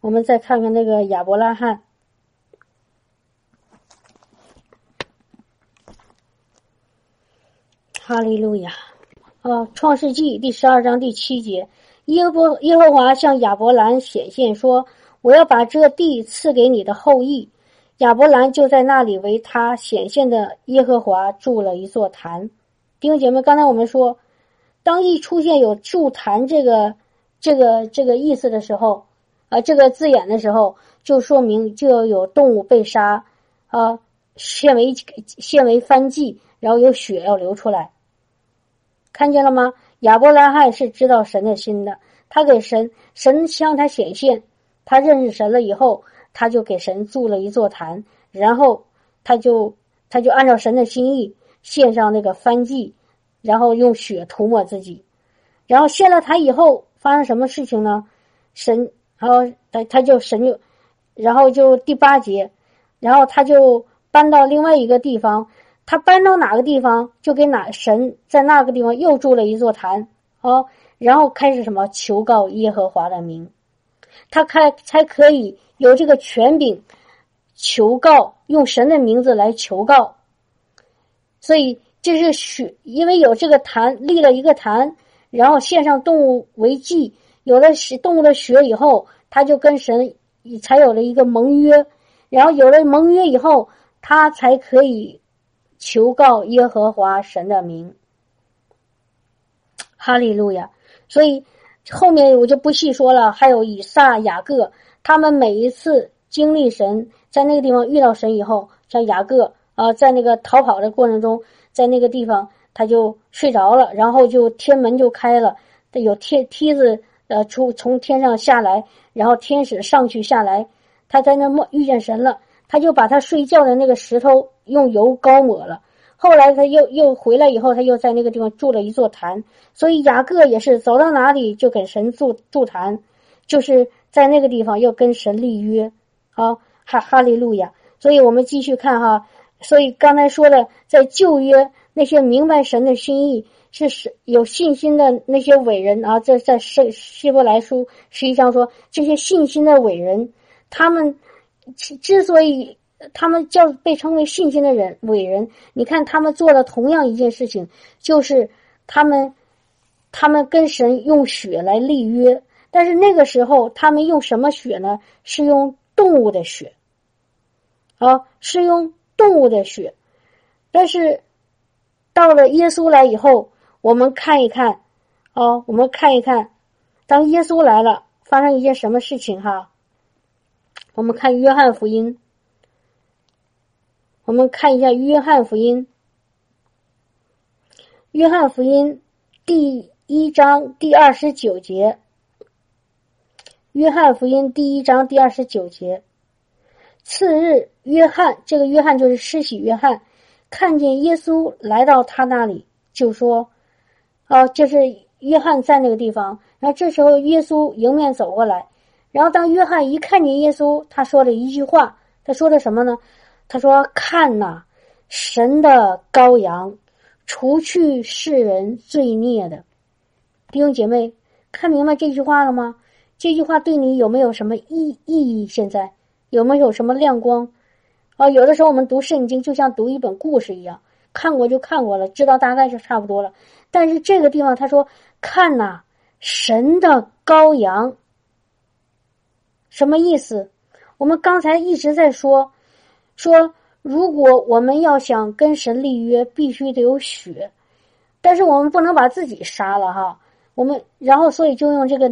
我们再看看那个亚伯拉罕。哈利路亚，啊，《创世纪》第十二章第七节。耶和耶和华向亚伯兰显现说：“我要把这地赐给你的后裔。”亚伯兰就在那里为他显现的耶和华筑了一座坛。弟兄姐妹，刚才我们说，当一出现有筑坛这个这个这个意思的时候，啊，这个字眼的时候，就说明就要有动物被杀，啊，献为献为燔祭，然后有血要流出来。看见了吗？亚伯拉罕是知道神的心的，他给神神向他显现，他认识神了以后，他就给神筑了一座坛，然后他就他就按照神的心意献上那个燔祭，然后用血涂抹自己，然后献了坛以后发生什么事情呢？神，然后他他就神就，然后就第八节，然后他就搬到另外一个地方。他搬到哪个地方，就给哪神在那个地方又筑了一座坛哦，然后开始什么求告耶和华的名，他开才可以有这个权柄求告，用神的名字来求告。所以这是血，因为有这个坛立了一个坛，然后献上动物为祭，有了血动物的血以后，他就跟神才有了一个盟约，然后有了盟约以后，他才可以。求告耶和华神的名，哈利路亚。所以后面我就不细说了。还有以撒、雅各，他们每一次经历神，在那个地方遇到神以后，像雅各啊，在那个逃跑的过程中，在那个地方他就睡着了，然后就天门就开了，有天梯子呃出从天上下来，然后天使上去下来，他在那摸遇见神了。他就把他睡觉的那个石头用油膏抹了。后来他又又回来以后，他又在那个地方筑了一座坛。所以雅各也是走到哪里就给神筑筑坛，就是在那个地方又跟神立约。啊，哈哈利路亚。所以我们继续看哈。所以刚才说的，在旧约那些明白神的心意、是是有信心的那些伟人啊，在在希希伯来书实际上说，这些信心的伟人，他们。之所以他们叫被称为信心的人伟人，你看他们做了同样一件事情，就是他们他们跟神用血来立约，但是那个时候他们用什么血呢？是用动物的血，啊，是用动物的血。但是到了耶稣来以后，我们看一看，啊，我们看一看，当耶稣来了，发生一件什么事情哈？我们看约翰福音，我们看一下约翰福音。约翰福音第一章第二十九节。约翰福音第一章第二十九节。次日，约翰这个约翰就是施洗约翰，看见耶稣来到他那里，就说：“哦，就是约翰在那个地方。”然后这时候耶稣迎面走过来。然后，当约翰一看见耶稣，他说了一句话。他说的什么呢？他说：“看呐，神的羔羊，除去世人罪孽的。”弟兄姐妹，看明白这句话了吗？这句话对你有没有什么意意义？现在有没有什么亮光？啊，有的时候我们读圣经就像读一本故事一样，看过就看过了，知道大概就差不多了。但是这个地方他说：“看呐，神的羔羊。”什么意思？我们刚才一直在说，说如果我们要想跟神立约，必须得有血，但是我们不能把自己杀了哈。我们然后所以就用这个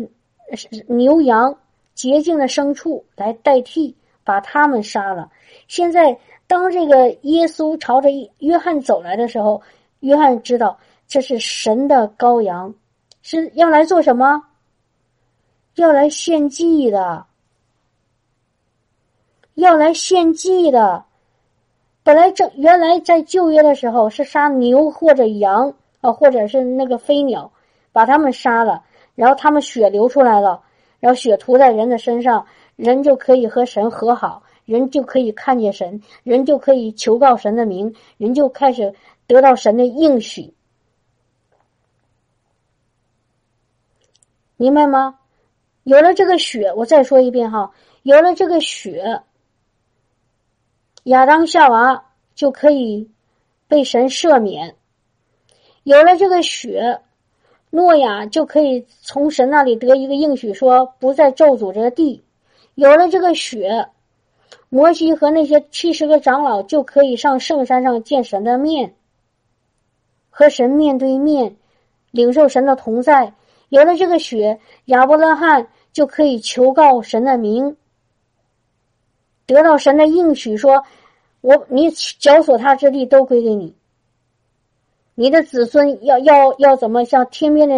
牛羊洁净的牲畜来代替，把他们杀了。现在当这个耶稣朝着约翰走来的时候，约翰知道这是神的羔羊，是要来做什么？要来献祭的，要来献祭的。本来这原来在旧约的时候是杀牛或者羊啊，或者是那个飞鸟，把他们杀了，然后他们血流出来了，然后血涂在人的身上，人就可以和神和好，人就可以看见神，人就可以求告神的名，人就开始得到神的应许，明白吗？有了这个血，我再说一遍哈，有了这个血。亚当夏娃就可以被神赦免，有了这个血，诺亚就可以从神那里得一个应许，说不再咒诅这个地。有了这个血，摩西和那些七十个长老就可以上圣山上见神的面，和神面对面，领受神的同在。有了这个血，亚伯拉罕就可以求告神的名。得到神的应许，说：“我你脚所踏之地都归给你。你的子孙要要要怎么像天边的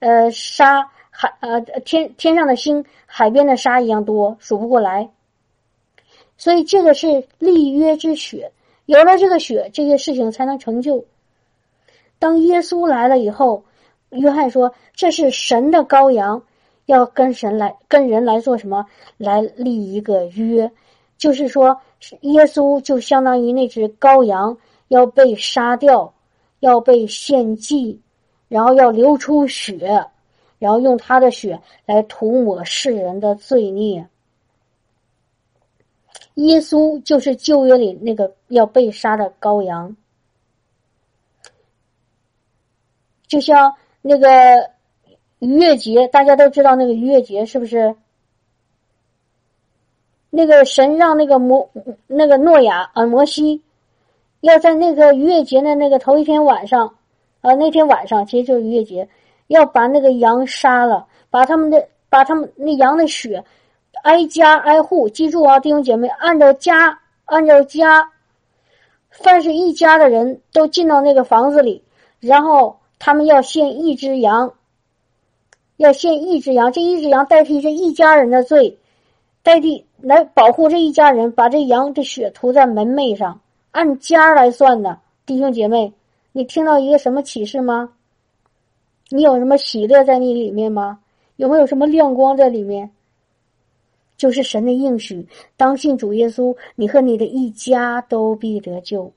呃沙海呃天天上的星海边的沙一样多，数不过来。所以这个是立约之血，有了这个血，这些事情才能成就。当耶稣来了以后，约翰说：“这是神的羔羊，要跟神来跟人来做什么？来立一个约。”就是说，耶稣就相当于那只羔羊要被杀掉，要被献祭，然后要流出血，然后用他的血来涂抹世人的罪孽。耶稣就是旧约里那个要被杀的羔羊，就像那个逾越节，大家都知道那个逾越节是不是？那个神让那个摩那个诺亚啊摩西，要在那个逾越节的那个头一天晚上，啊那天晚上其实就是逾越节，要把那个羊杀了，把他们的把他们那羊的血挨家挨户，记住啊弟兄姐妹，按照家按照家，凡是一家的人都进到那个房子里，然后他们要献一只羊，要献一只羊，这一只羊代替这一家人的罪。代替来保护这一家人，把这羊的血涂在门楣上，按家来算的。弟兄姐妹，你听到一个什么启示吗？你有什么喜乐在你里面吗？有没有什么亮光在里面？就是神的应许，当信主耶稣，你和你的一家都必得救。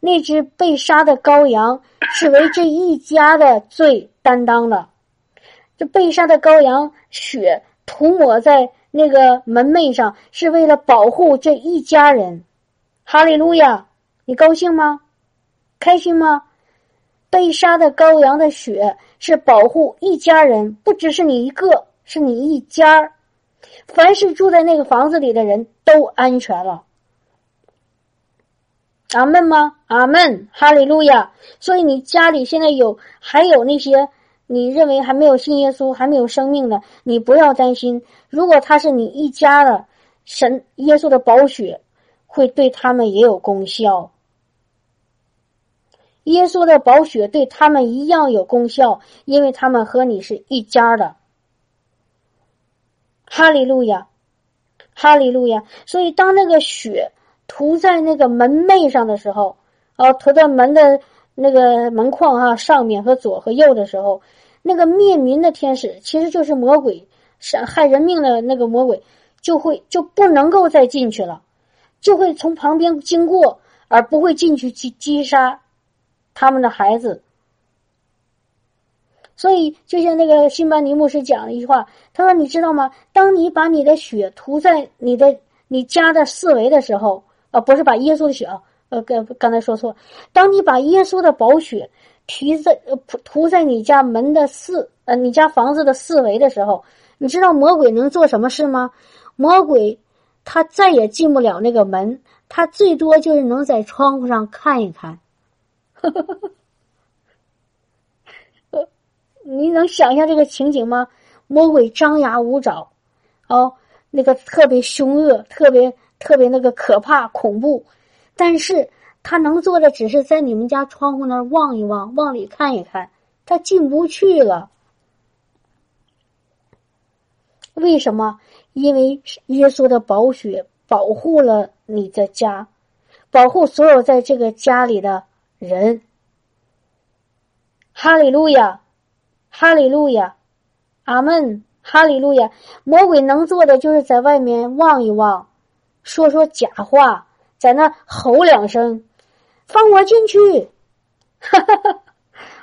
那只被杀的羔羊是为这一家的罪担当的，这被杀的羔羊血涂抹在。那个门楣上是为了保护这一家人，哈利路亚！你高兴吗？开心吗？被杀的羔羊的血是保护一家人，不只是你一个，是你一家儿凡是住在那个房子里的人都安全了。阿门吗？阿门！哈利路亚！所以你家里现在有还有那些。你认为还没有信耶稣、还没有生命的，你不要担心。如果他是你一家的，神耶稣的宝血会对他们也有功效。耶稣的宝血对他们一样有功效，因为他们和你是一家的。哈利路亚，哈利路亚。所以当那个血涂在那个门楣上的时候，啊，涂在门的那个门框啊上面和左和右的时候。那个灭民的天使其实就是魔鬼，是害人命的那个魔鬼，就会就不能够再进去了，就会从旁边经过，而不会进去击击杀他们的孩子。所以，就像那个辛巴尼牧师讲了一句话，他说：“你知道吗？当你把你的血涂在你的你家的四围的时候，啊，不是把耶稣的血啊，呃，刚刚才说错，当你把耶稣的宝血。”涂在呃涂在你家门的四呃你家房子的四围的时候，你知道魔鬼能做什么事吗？魔鬼他再也进不了那个门，他最多就是能在窗户上看一看。你能想象这个情景吗？魔鬼张牙舞爪，哦，那个特别凶恶，特别特别那个可怕恐怖，但是他能做的只是在你们家窗户那儿望一望，往里看一看，他进不去了。为什么？因为耶稣的宝血保护了你的家，保护所有在这个家里的人。哈利路亚，哈利路亚，阿门，哈利路亚。魔鬼能做的就是在外面望一望，说说假话，在那吼两声，放我进去，哈哈哈，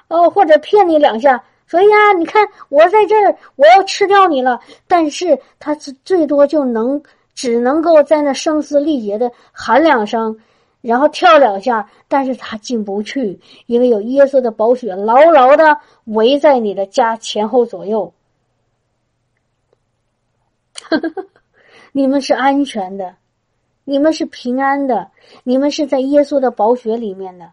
哦，或者骗你两下。说呀，你看我在这儿，我要吃掉你了。但是他最最多就能只能够在那声嘶力竭的喊两声，然后跳两下，但是他进不去，因为有耶稣的宝血牢牢的围在你的家前后左右。你们是安全的，你们是平安的，你们是在耶稣的宝血里面的。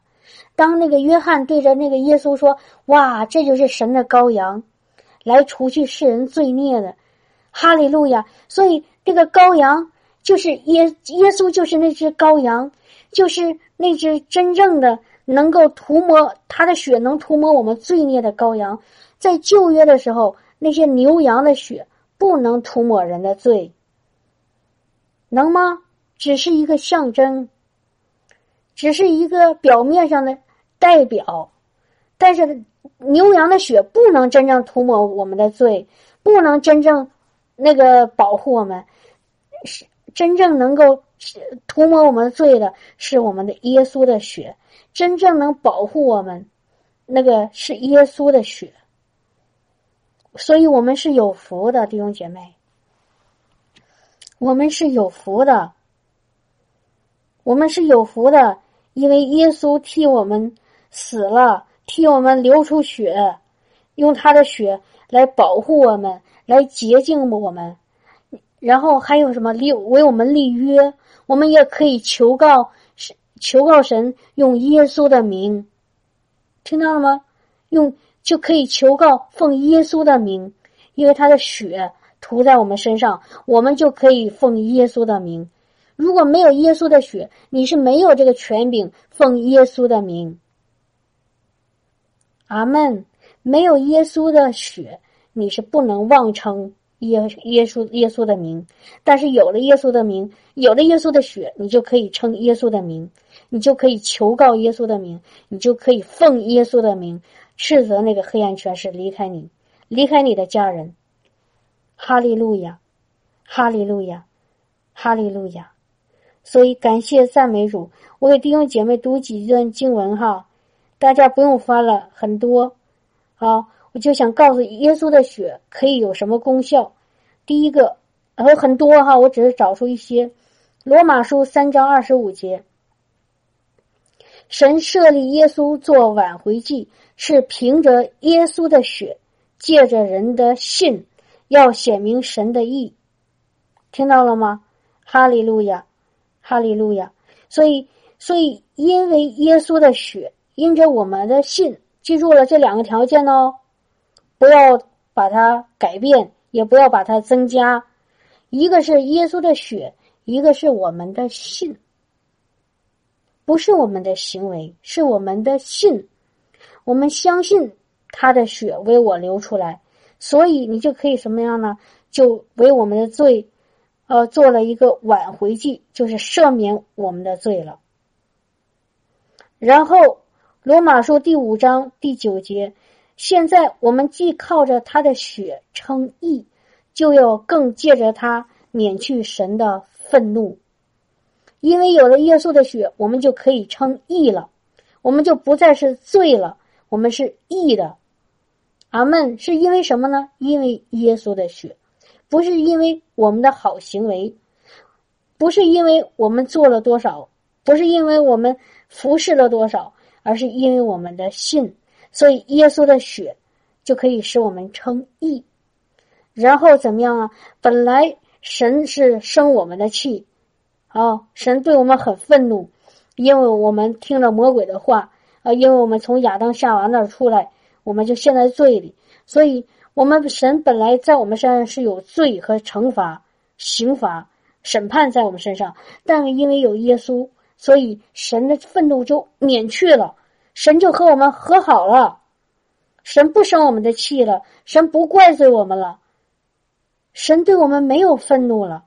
当那个约翰对着那个耶稣说：“哇，这就是神的羔羊，来除去世人罪孽的，哈利路亚！”所以这个羔羊就是耶耶稣，就是那只羔羊，就是那只真正的能够涂抹他的血，能涂抹我们罪孽的羔羊。在旧约的时候，那些牛羊的血不能涂抹人的罪，能吗？只是一个象征，只是一个表面上的。代表，但是牛羊的血不能真正涂抹我们的罪，不能真正那个保护我们。是真正能够涂抹我们罪的，是我们的耶稣的血。真正能保护我们，那个是耶稣的血。所以我们是有福的，弟兄姐妹。我们是有福的，我们是有福的，因为耶稣替我们。死了，替我们流出血，用他的血来保护我们，来洁净我们。然后还有什么立为我们立约？我们也可以求告神，求告神用耶稣的名，听到了吗？用就可以求告奉耶稣的名，因为他的血涂在我们身上，我们就可以奉耶稣的名。如果没有耶稣的血，你是没有这个权柄奉耶稣的名。阿门！没有耶稣的血，你是不能妄称耶耶稣耶稣的名；但是有了耶稣的名，有了耶稣的血，你就可以称耶稣的名，你就可以求告耶稣的名，你就可以奉耶稣的名斥责那个黑暗权势离开你，离开你的家人。哈利路亚，哈利路亚，哈利路亚！所以感谢赞美主，我给弟兄姐妹读几段经文哈。大家不用翻了，很多，好，我就想告诉耶稣的血可以有什么功效。第一个，还有很多哈，我只是找出一些。罗马书三章二十五节，神设立耶稣做挽回祭，是凭着耶稣的血，借着人的信，要显明神的意。听到了吗？哈利路亚，哈利路亚。所以，所以因为耶稣的血。因着我们的信，记住了这两个条件哦，不要把它改变，也不要把它增加。一个是耶稣的血，一个是我们的信，不是我们的行为，是我们的信。我们相信他的血为我流出来，所以你就可以什么样呢？就为我们的罪，呃，做了一个挽回祭，就是赦免我们的罪了。然后。罗马书第五章第九节，现在我们既靠着他的血称义，就要更借着他免去神的愤怒。因为有了耶稣的血，我们就可以称义了，我们就不再是罪了，我们是义的。阿门。是因为什么呢？因为耶稣的血，不是因为我们的好行为，不是因为我们做了多少，不是因为我们服侍了多少。而是因为我们的信，所以耶稣的血就可以使我们称义。然后怎么样啊？本来神是生我们的气，啊，神对我们很愤怒，因为我们听了魔鬼的话，啊，因为我们从亚当夏娃那儿出来，我们就陷在罪里，所以我们神本来在我们身上是有罪和惩罚、刑罚、审判在我们身上，但因为有耶稣，所以神的愤怒就免去了，神就和我们和好了，神不生我们的气了，神不怪罪我们了。神对我们没有愤怒了，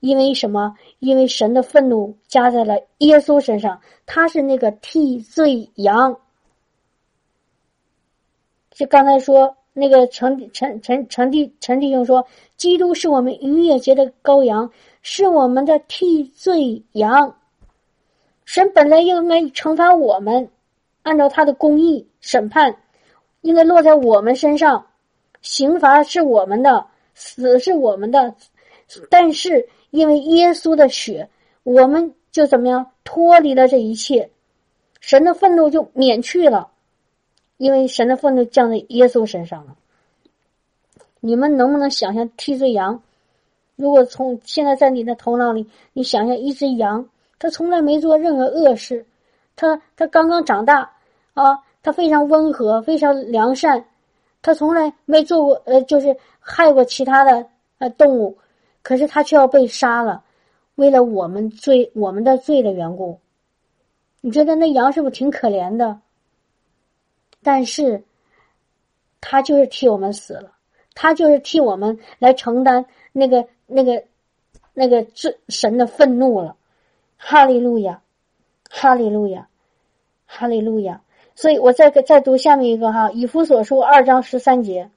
因为什么？因为神的愤怒加在了耶稣身上，他是那个替罪羊。就刚才说那个陈陈陈陈弟陈弟兄说，基督是我们逾越节的羔羊，是我们的替罪羊。神本来应该惩罚我们，按照他的公义审判，应该落在我们身上，刑罚是我们的。死是我们的，但是因为耶稣的血，我们就怎么样脱离了这一切，神的愤怒就免去了，因为神的愤怒降在耶稣身上了。你们能不能想象替罪羊？如果从现在在你的头脑里，你想象一只羊，它从来没做任何恶事，它它刚刚长大啊，它非常温和，非常良善。他从来没做过，呃，就是害过其他的呃动物，可是他却要被杀了，为了我们罪我们的罪的缘故。你觉得那羊是不是挺可怜的？但是，他就是替我们死了，他就是替我们来承担那个那个那个这神的愤怒了。哈利路亚，哈利路亚，哈利路亚。所以我再再读下面一个哈，以弗所书二章十三节。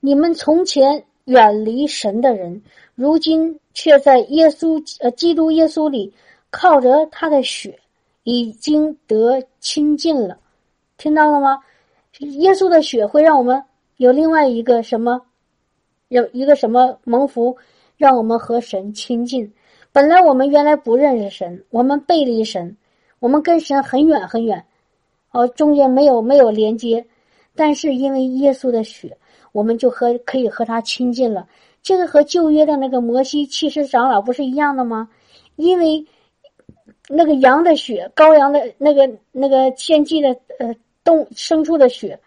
你们从前远离神的人，如今却在耶稣呃基督耶稣里，靠着他的血，已经得亲近了。听到了吗？耶稣的血会让我们有另外一个什么，有一个什么蒙福，让我们和神亲近。本来我们原来不认识神，我们背离神，我们跟神很远很远。哦，中间没有没有连接，但是因为耶稣的血，我们就和可以和他亲近了。这个和旧约的那个摩西七十长老不是一样的吗？因为那个羊的血、羔羊的那个那个献祭的呃动牲畜的血，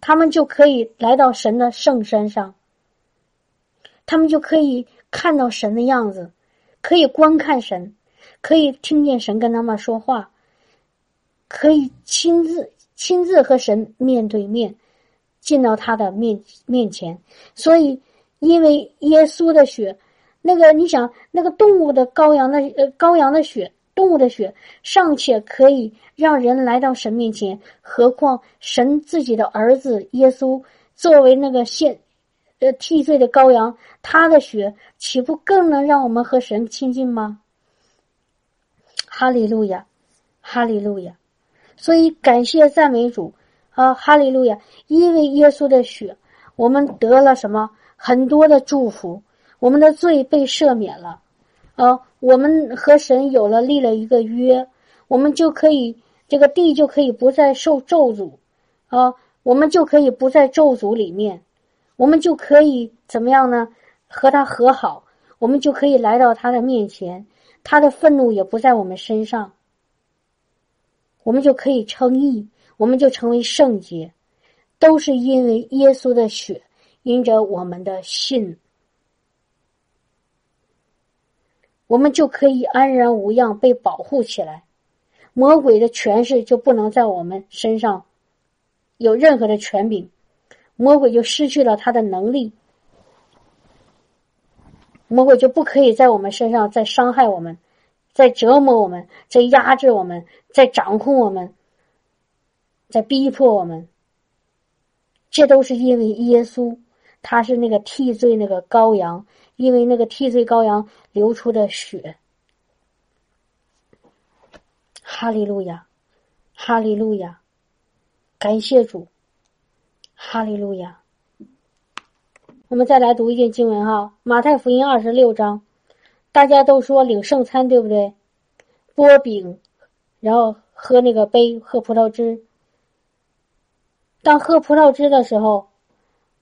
他们就可以来到神的圣山上，他们就可以看到神的样子，可以观看神，可以听见神跟他们说话。可以亲自亲自和神面对面，进到他的面面前。所以，因为耶稣的血，那个你想，那个动物的羔羊的呃羔羊的血，动物的血尚且可以让人来到神面前，何况神自己的儿子耶稣作为那个献呃替罪的羔羊，他的血岂不更能让我们和神亲近吗？哈利路亚，哈利路亚。所以，感谢赞美主啊，哈利路亚！因为耶稣的血，我们得了什么很多的祝福，我们的罪被赦免了啊，我们和神有了立了一个约，我们就可以这个地就可以不再受咒诅啊，我们就可以不在咒诅里面，我们就可以怎么样呢？和他和好，我们就可以来到他的面前，他的愤怒也不在我们身上。我们就可以称义，我们就成为圣洁，都是因为耶稣的血，因着我们的信，我们就可以安然无恙被保护起来，魔鬼的权势就不能在我们身上有任何的权柄，魔鬼就失去了他的能力，魔鬼就不可以在我们身上再伤害我们。在折磨我们，在压制我们，在掌控我们，在逼迫我们，这都是因为耶稣，他是那个替罪那个羔羊，因为那个替罪羔羊流出的血。哈利路亚，哈利路亚，感谢主，哈利路亚。我们再来读一遍经文哈，《马太福音》二十六章。大家都说领圣餐，对不对？剥饼，然后喝那个杯，喝葡萄汁。当喝葡萄汁的时候，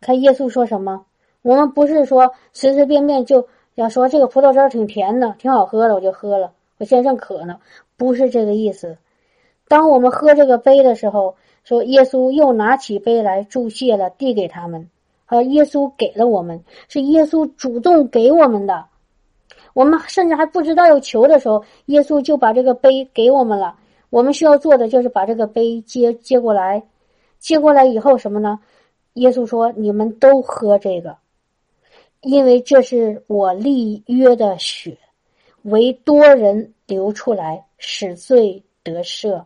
看耶稣说什么？我们不是说随随便便就要说这个葡萄汁儿挺甜的，挺好喝的，我就喝了。我现在正渴呢，不是这个意思。当我们喝这个杯的时候，说耶稣又拿起杯来注谢了，递给他们。和耶稣给了我们，是耶稣主动给我们的。我们甚至还不知道要求的时候，耶稣就把这个杯给我们了。我们需要做的就是把这个杯接接过来，接过来以后什么呢？耶稣说：“你们都喝这个，因为这是我立约的血，为多人流出来，使罪得赦。”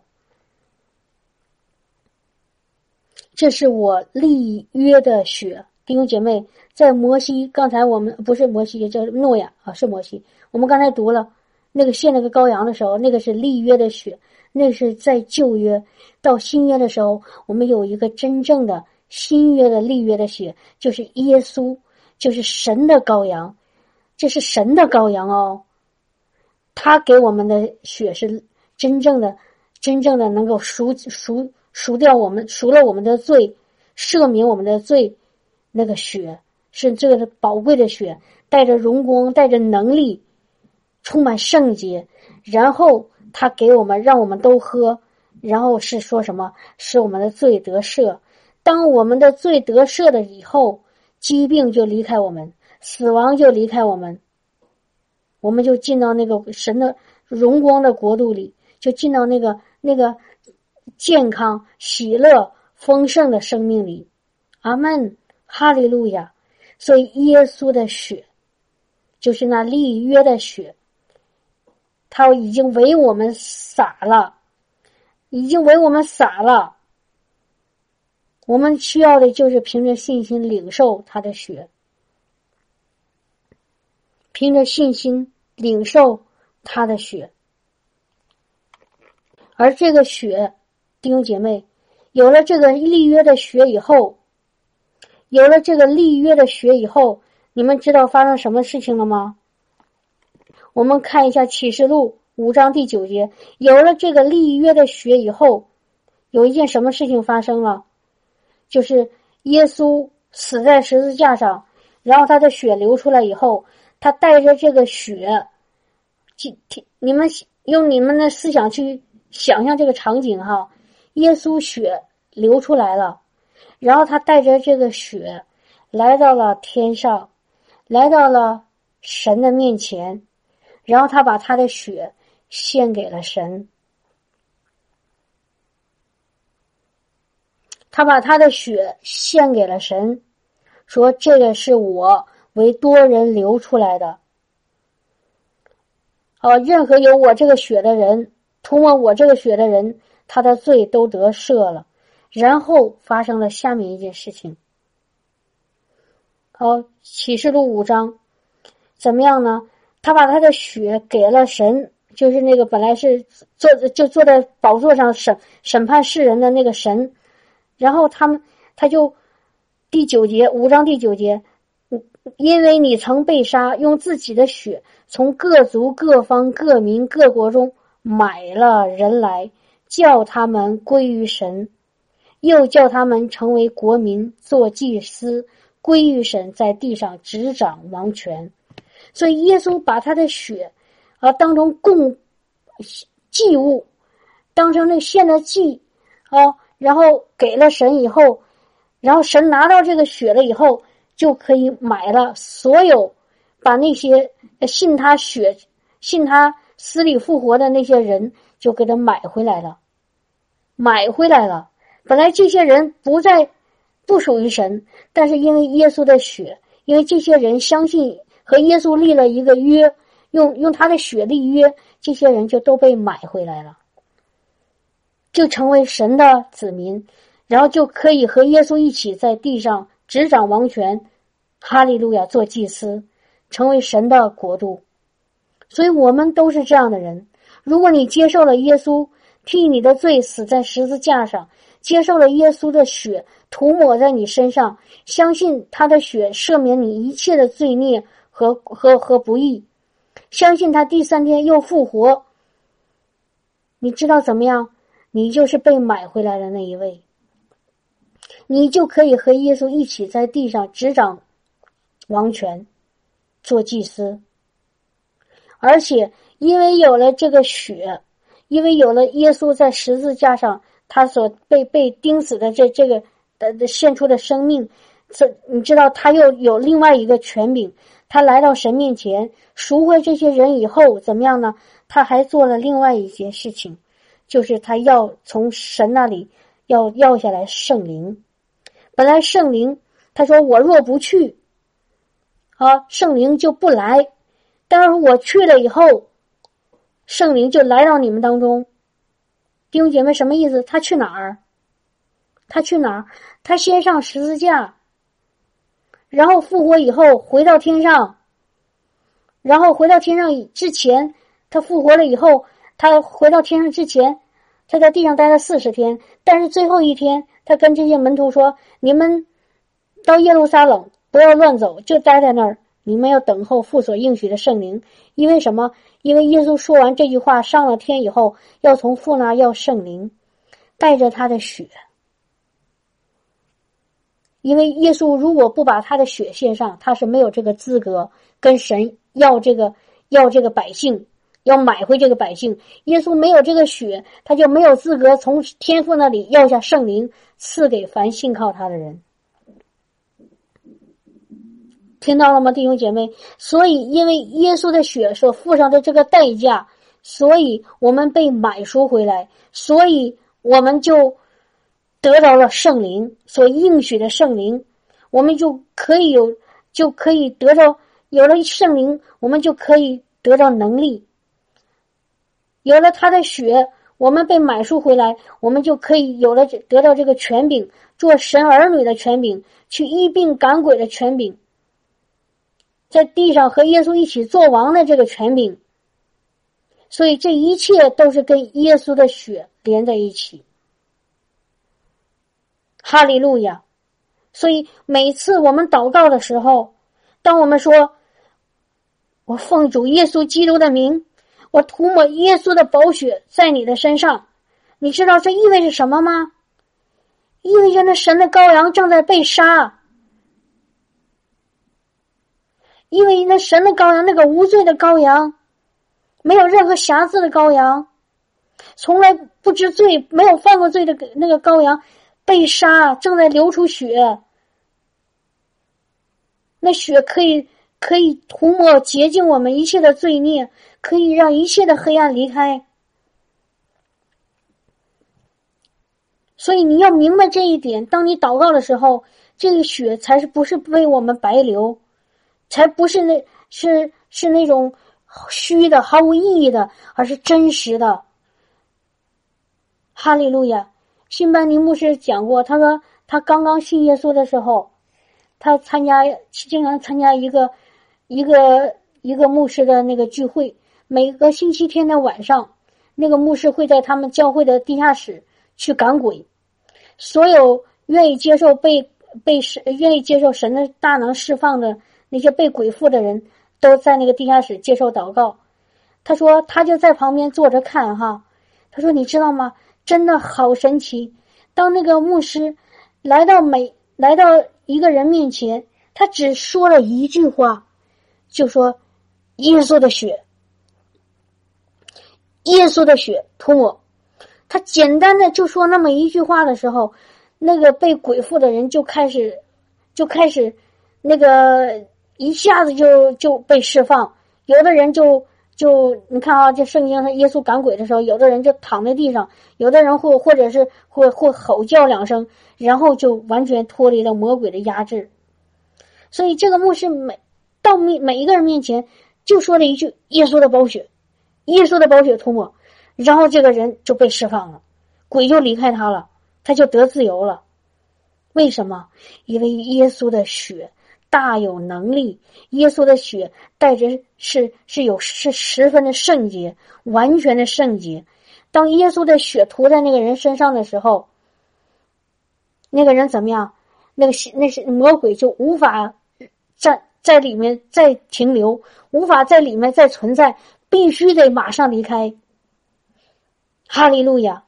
这是我立约的血，弟兄姐妹，在摩西刚才我们不是摩西，叫诺亚啊，是摩西。我们刚才读了那个献那个羔羊的时候，那个是立约的血，那是在旧约到新约的时候，我们有一个真正的新约的立约的血，就是耶稣，就是神的羔羊，这是神的羔羊哦，他给我们的血是真正的、真正的能够赎赎。赎掉我们赎了我们的罪，赦免我们的罪，那个血是这个宝贵的血，带着荣光，带着能力，充满圣洁。然后他给我们，让我们都喝。然后是说什么？使我们的罪得赦。当我们的罪得赦了以后，疾病就离开我们，死亡就离开我们，我们就进到那个神的荣光的国度里，就进到那个那个。健康、喜乐、丰盛的生命里，阿门，哈利路亚。所以，耶稣的血就是那立约的血，他已经为我们洒了，已经为我们洒了。我们需要的就是凭着信心领受他的血，凭着信心领受他的血，而这个血。弟兄姐妹，有了这个立约的血以后，有了这个立约的血以后，你们知道发生什么事情了吗？我们看一下启示录五章第九节，有了这个立约的血以后，有一件什么事情发生了？就是耶稣死在十字架上，然后他的血流出来以后，他带着这个血，去，你们用你们的思想去想象这个场景哈。耶稣血流出来了，然后他带着这个血来到了天上，来到了神的面前，然后他把他的血献给了神，他把他的血献给了神，说：“这个是我为多人流出来的。”哦，任何有我这个血的人，涂抹我这个血的人。他的罪都得赦了，然后发生了下面一件事情。好，启示录五章怎么样呢？他把他的血给了神，就是那个本来是坐就坐在宝座上审审判世人的那个神。然后他们他就第九节五章第九节，因为你曾被杀，用自己的血从各族各方各民各国中买了人来。叫他们归于神，又叫他们成为国民，做祭司，归于神，在地上执掌王权。所以耶稣把他的血啊当成供祭物，当成那献的祭啊，然后给了神以后，然后神拿到这个血了以后，就可以买了所有把那些信他血、信他死里复活的那些人。就给他买回来了，买回来了。本来这些人不再不属于神，但是因为耶稣的血，因为这些人相信和耶稣立了一个约，用用他的血立约，这些人就都被买回来了，就成为神的子民，然后就可以和耶稣一起在地上执掌王权，哈利路亚，做祭司，成为神的国度。所以我们都是这样的人。如果你接受了耶稣替你的罪死在十字架上，接受了耶稣的血涂抹在你身上，相信他的血赦免你一切的罪孽和和和不义，相信他第三天又复活，你知道怎么样？你就是被买回来的那一位，你就可以和耶稣一起在地上执掌王权，做祭司。而且因为有了这个血，因为有了耶稣在十字架上他所被被钉死的这这个的献出的生命，这你知道他又有另外一个权柄，他来到神面前赎回这些人以后怎么样呢？他还做了另外一件事情，就是他要从神那里要要下来圣灵。本来圣灵他说我若不去，啊，圣灵就不来。但是我去了以后，圣灵就来到你们当中。弟兄姐妹，什么意思？他去哪儿？他去哪儿？他先上十字架，然后复活以后回到天上，然后回到天上之前，他复活了以后，他回到天上之前，他在地上待了四十天。但是最后一天，他跟这些门徒说：“你们到耶路撒冷，不要乱走，就待在那儿。”你们要等候父所应许的圣灵，因为什么？因为耶稣说完这句话上了天以后，要从父那要圣灵，带着他的血。因为耶稣如果不把他的血献上，他是没有这个资格跟神要这个要这个百姓，要买回这个百姓。耶稣没有这个血，他就没有资格从天父那里要下圣灵赐给凡信靠他的人。听到了吗，弟兄姐妹？所以，因为耶稣的血所付上的这个代价，所以我们被买赎回来，所以我们就得到了圣灵所应许的圣灵，我们就可以有，就可以得到有了圣灵，我们就可以得到能力。有了他的血，我们被买赎回来，我们就可以有了得到这个权柄，做神儿女的权柄，去医病赶鬼的权柄。在地上和耶稣一起做王的这个权柄，所以这一切都是跟耶稣的血连在一起。哈利路亚！所以每次我们祷告的时候，当我们说“我奉主耶稣基督的名，我涂抹耶稣的宝血在你的身上”，你知道这意味着什么吗？意味着那神的羔羊正在被杀。因为那神的羔羊，那个无罪的羔羊，没有任何瑕疵的羔羊，从来不知罪、没有犯过罪的那个羔羊，被杀，正在流出血。那血可以可以涂抹洁净我们一切的罪孽，可以让一切的黑暗离开。所以你要明白这一点，当你祷告的时候，这个血才是不是为我们白流。才不是那，是是那种虚的、毫无意义的，而是真实的。哈利路亚！新班尼牧师讲过，他说他刚刚信耶稣的时候，他参加经常参加一个一个一个牧师的那个聚会，每个星期天的晚上，那个牧师会在他们教会的地下室去赶鬼，所有愿意接受被被神愿意接受神的大能释放的。那些被鬼附的人都在那个地下室接受祷告。他说，他就在旁边坐着看哈。他说，你知道吗？真的好神奇。当那个牧师来到每来到一个人面前，他只说了一句话，就说：“耶稣的血，耶稣的血涂抹。”他简单的就说那么一句话的时候，那个被鬼附的人就开始就开始那个。一下子就就被释放，有的人就就你看啊，这圣经上耶稣赶鬼的时候，有的人就躺在地上，有的人或或者是会会吼叫两声，然后就完全脱离了魔鬼的压制。所以这个牧师每到每每一个人面前就说了一句：“耶稣的宝血，耶稣的宝血涂抹”，然后这个人就被释放了，鬼就离开他了，他就得自由了。为什么？因为耶稣的血。大有能力，耶稣的血带着是是有是十分的圣洁，完全的圣洁。当耶稣的血涂在那个人身上的时候，那个人怎么样？那个那是魔鬼就无法在在里面再停留，无法在里面再存在，必须得马上离开。哈利路亚，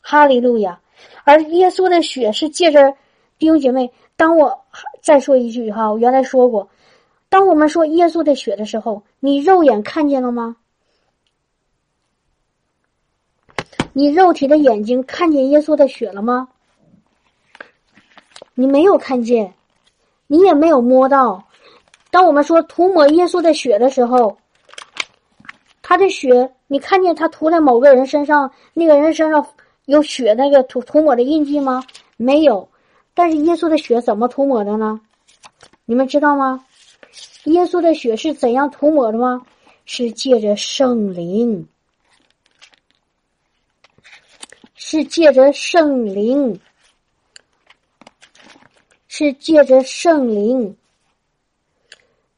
哈利路亚。而耶稣的血是借着弟兄姐妹。当我再说一句哈，我原来说过，当我们说耶稣的血的时候，你肉眼看见了吗？你肉体的眼睛看见耶稣的血了吗？你没有看见，你也没有摸到。当我们说涂抹耶稣的血的时候，他的血，你看见他涂在某个人身上，那个人身上有血那个涂涂抹的印记吗？没有。但是耶稣的血怎么涂抹的呢？你们知道吗？耶稣的血是怎样涂抹的吗？是借着圣灵。是借着圣灵，是借着圣灵。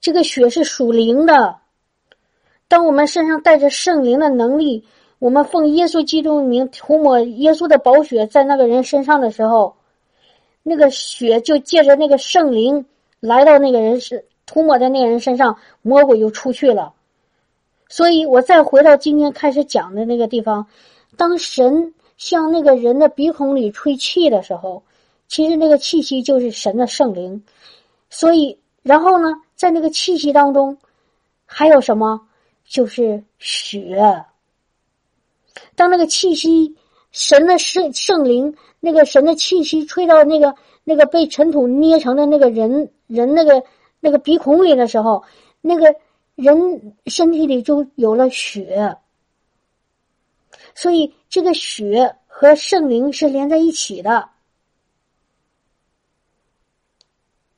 这个血是属灵的。当我们身上带着圣灵的能力，我们奉耶稣基督名涂抹耶稣的宝血在那个人身上的时候，那个血就借着那个圣灵来到那个人身，涂抹在那个人身上，魔鬼就出去了。所以我再回到今天开始讲的那个地方，当神。向那个人的鼻孔里吹气的时候，其实那个气息就是神的圣灵。所以，然后呢，在那个气息当中，还有什么？就是血。当那个气息，神的圣圣灵，那个神的气息吹到那个那个被尘土捏成的那个人人那个那个鼻孔里的时候，那个人身体里就有了血。所以，这个血和圣灵是连在一起的。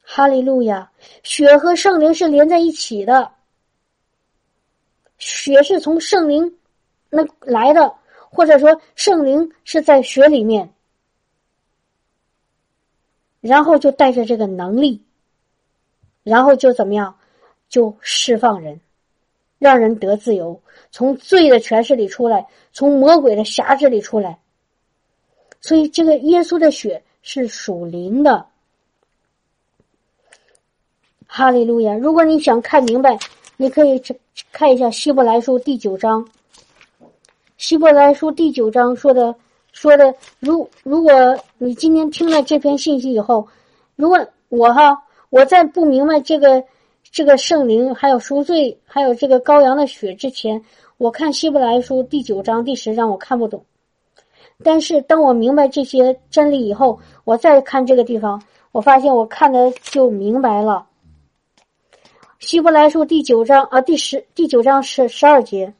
哈利路亚！血和圣灵是连在一起的。血是从圣灵那来的，或者说圣灵是在血里面，然后就带着这个能力，然后就怎么样，就释放人。让人得自由，从罪的权势里出来，从魔鬼的辖制里出来。所以，这个耶稣的血是属灵的。哈利路亚！如果你想看明白，你可以去看一下《希伯来书》第九章。《希伯来书》第九章说的说的，如如果你今天听了这篇信息以后，如果我哈我在不明白这个。这个圣灵，还有赎罪，还有这个羔羊的血。之前我看希伯来书第九章第十章，我看不懂。但是当我明白这些真理以后，我再看这个地方，我发现我看的就明白了。希伯来书第九章啊，第十第九章是十二节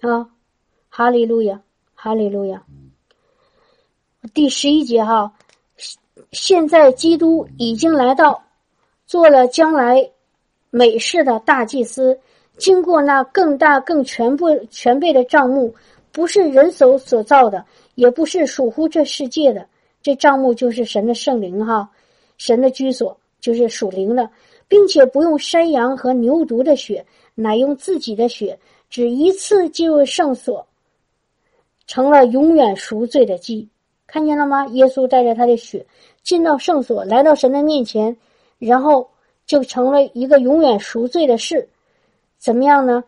啊，哈利路亚，哈利路亚。第十一节哈，现在基督已经来到。做了将来美事的大祭司，经过那更大更全部全备的账目，不是人手所造的，也不是属乎这世界的。这账目就是神的圣灵哈，神的居所就是属灵的，并且不用山羊和牛犊的血，乃用自己的血，只一次进入圣所，成了永远赎罪的祭。看见了吗？耶稣带着他的血进到圣所，来到神的面前。然后就成了一个永远赎罪的事，怎么样呢？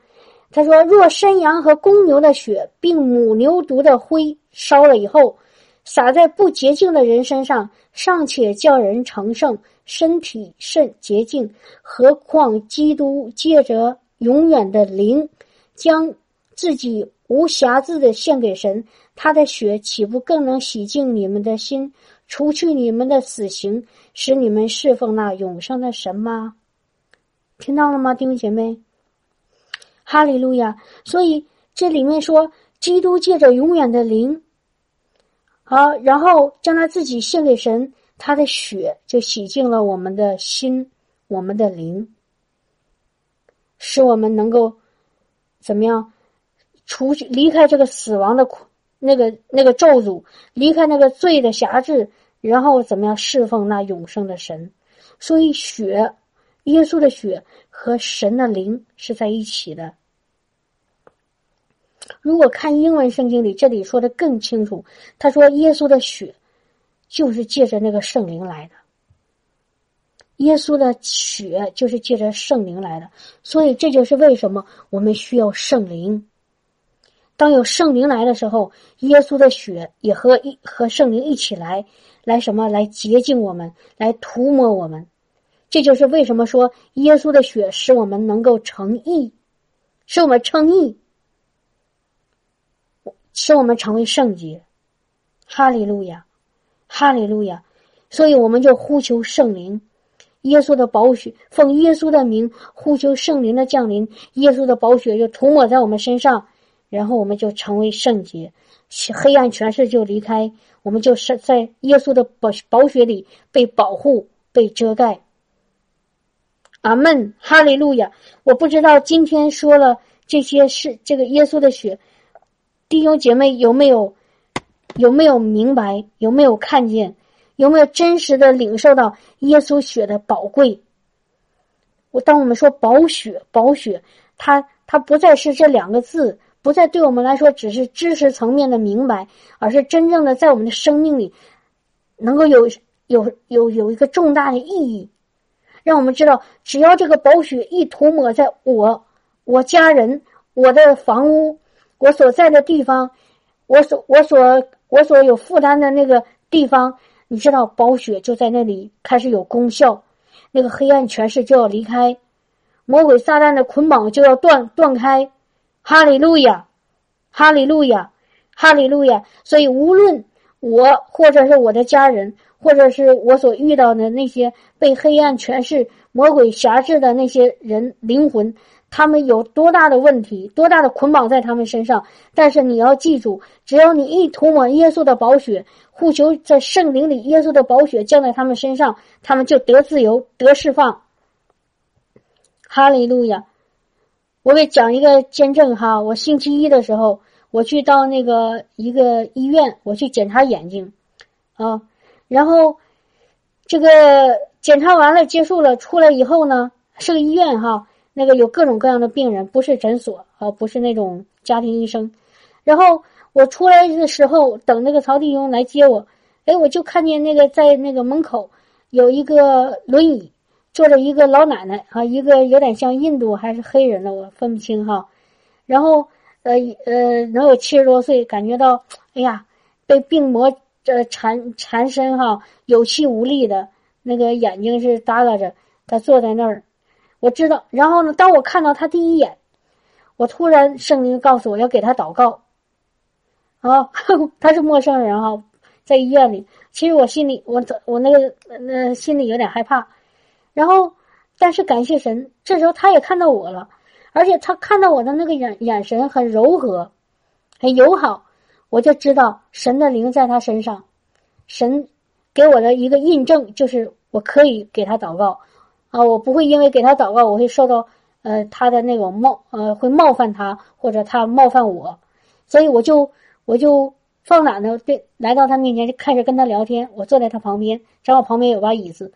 他说：“若山羊和公牛的血，并母牛犊的灰烧了以后，洒在不洁净的人身上，尚且叫人成圣，身体甚洁净，何况基督借着永远的灵，将自己无瑕疵的献给神，他的血岂不更能洗净你们的心？”除去你们的死刑，使你们侍奉那永生的神吗？听到了吗，弟兄姐妹？哈利路亚！所以这里面说，基督借着永远的灵，好，然后将他自己献给神，他的血就洗净了我们的心，我们的灵，使我们能够怎么样，除去离开这个死亡的苦。那个那个咒诅，离开那个罪的辖制，然后怎么样侍奉那永生的神？所以血，耶稣的血和神的灵是在一起的。如果看英文圣经里，这里说的更清楚，他说耶稣的血就是借着那个圣灵来的，耶稣的血就是借着圣灵来的，所以这就是为什么我们需要圣灵。当有圣灵来的时候，耶稣的血也和一和圣灵一起来，来什么？来洁净我们，来涂抹我们，这就是为什么说耶稣的血使我们能够成义，使我们称义，使我们成为圣洁。哈利路亚，哈利路亚！所以我们就呼求圣灵，耶稣的宝血，奉耶稣的名呼求圣灵的降临，耶稣的宝血就涂抹在我们身上，然后我们就成为圣洁，黑暗权势就离开，我们就是在耶稣的宝宝血里被保护、被遮盖。阿门，哈利路亚！我不知道今天说了这些事，这个耶稣的血，弟兄姐妹有没有有没有明白？有没有看见？有没有真实的领受到耶稣血的宝贵？我当我们说宝血，宝血，它它不再是这两个字，不再对我们来说只是知识层面的明白，而是真正的在我们的生命里能够有有有有一个重大的意义。让我们知道，只要这个宝血一涂抹在我、我家人、我的房屋、我所在的地方、我所我所我所有负担的那个地方，你知道，宝血就在那里开始有功效，那个黑暗权势就要离开，魔鬼撒旦的捆绑就要断断开。哈利路亚，哈利路亚，哈利路亚。所以，无论我或者是我的家人。或者是我所遇到的那些被黑暗权势、魔鬼辖制的那些人灵魂，他们有多大的问题，多大的捆绑在他们身上？但是你要记住，只要你一涂抹耶稣的宝血，护求在圣灵里耶稣的宝血降在他们身上，他们就得自由、得释放。哈利路亚！我给讲一个见证哈，我星期一的时候，我去到那个一个医院，我去检查眼睛，啊。然后，这个检查完了，结束了，出来以后呢，是个医院哈，那个有各种各样的病人，不是诊所啊，不是那种家庭医生。然后我出来的时候，等那个曹弟兄来接我，哎，我就看见那个在那个门口有一个轮椅，坐着一个老奶奶啊，一个有点像印度还是黑人的，我分不清哈。然后呃呃，能有七十多岁，感觉到哎呀，被病魔。这缠缠身哈，有气无力的，那个眼睛是耷拉着。他坐在那儿，我知道。然后呢，当我看到他第一眼，我突然圣灵告诉我要给他祷告。啊，他是陌生人哈，在医院里。其实我心里，我我那个那心里有点害怕。然后，但是感谢神，这时候他也看到我了，而且他看到我的那个眼眼神很柔和，很友好。我就知道神的灵在他身上，神给我的一个印证就是我可以给他祷告，啊，我不会因为给他祷告我会受到呃他的那种冒呃会冒犯他或者他冒犯我，所以我就我就放胆的对来到他面前就开始跟他聊天，我坐在他旁边，正好旁边有把椅子，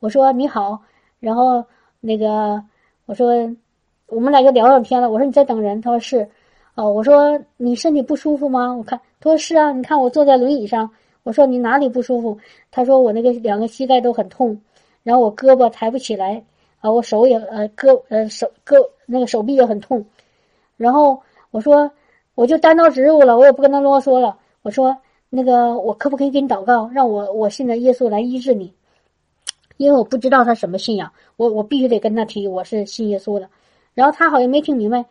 我说你好，然后那个我说我们俩就聊上天了，我说你在等人，他说是。哦，我说你身体不舒服吗？我看他说是啊，你看我坐在轮椅上。我说你哪里不舒服？他说我那个两个膝盖都很痛，然后我胳膊抬不起来啊，我手也呃胳呃手胳那个手臂也很痛。然后我说我就单刀直入了，我也不跟他啰嗦了。我说那个我可不可以给你祷告，让我我信的耶稣来医治你？因为我不知道他什么信仰，我我必须得跟他提我是信耶稣的。然后他好像没听明白，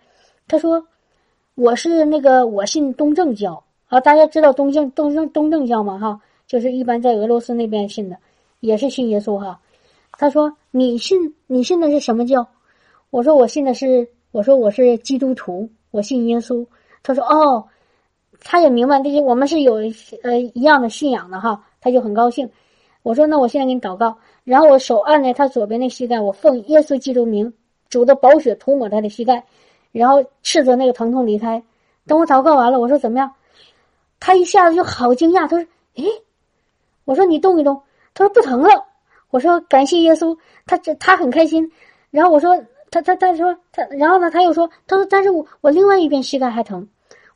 他说。我是那个我信东正教啊，大家知道东正东正东正教吗？哈，就是一般在俄罗斯那边信的，也是信耶稣哈。他说你信你信的是什么教？我说我信的是我说我是基督徒，我信耶稣。他说哦，他也明白这些，我们是有呃一样的信仰的哈，他就很高兴。我说那我现在给你祷告，然后我手按在他左边的膝盖，我奉耶稣基督名，主的宝血涂抹他的膝盖。然后斥责那个疼痛离开。等我祷告完了，我说怎么样？他一下子就好惊讶，他说：“诶，我说你动一动。”他说不疼了。我说感谢耶稣，他这他很开心。然后我说他他他说他，然后呢他又说他说但是我我另外一边膝盖还疼。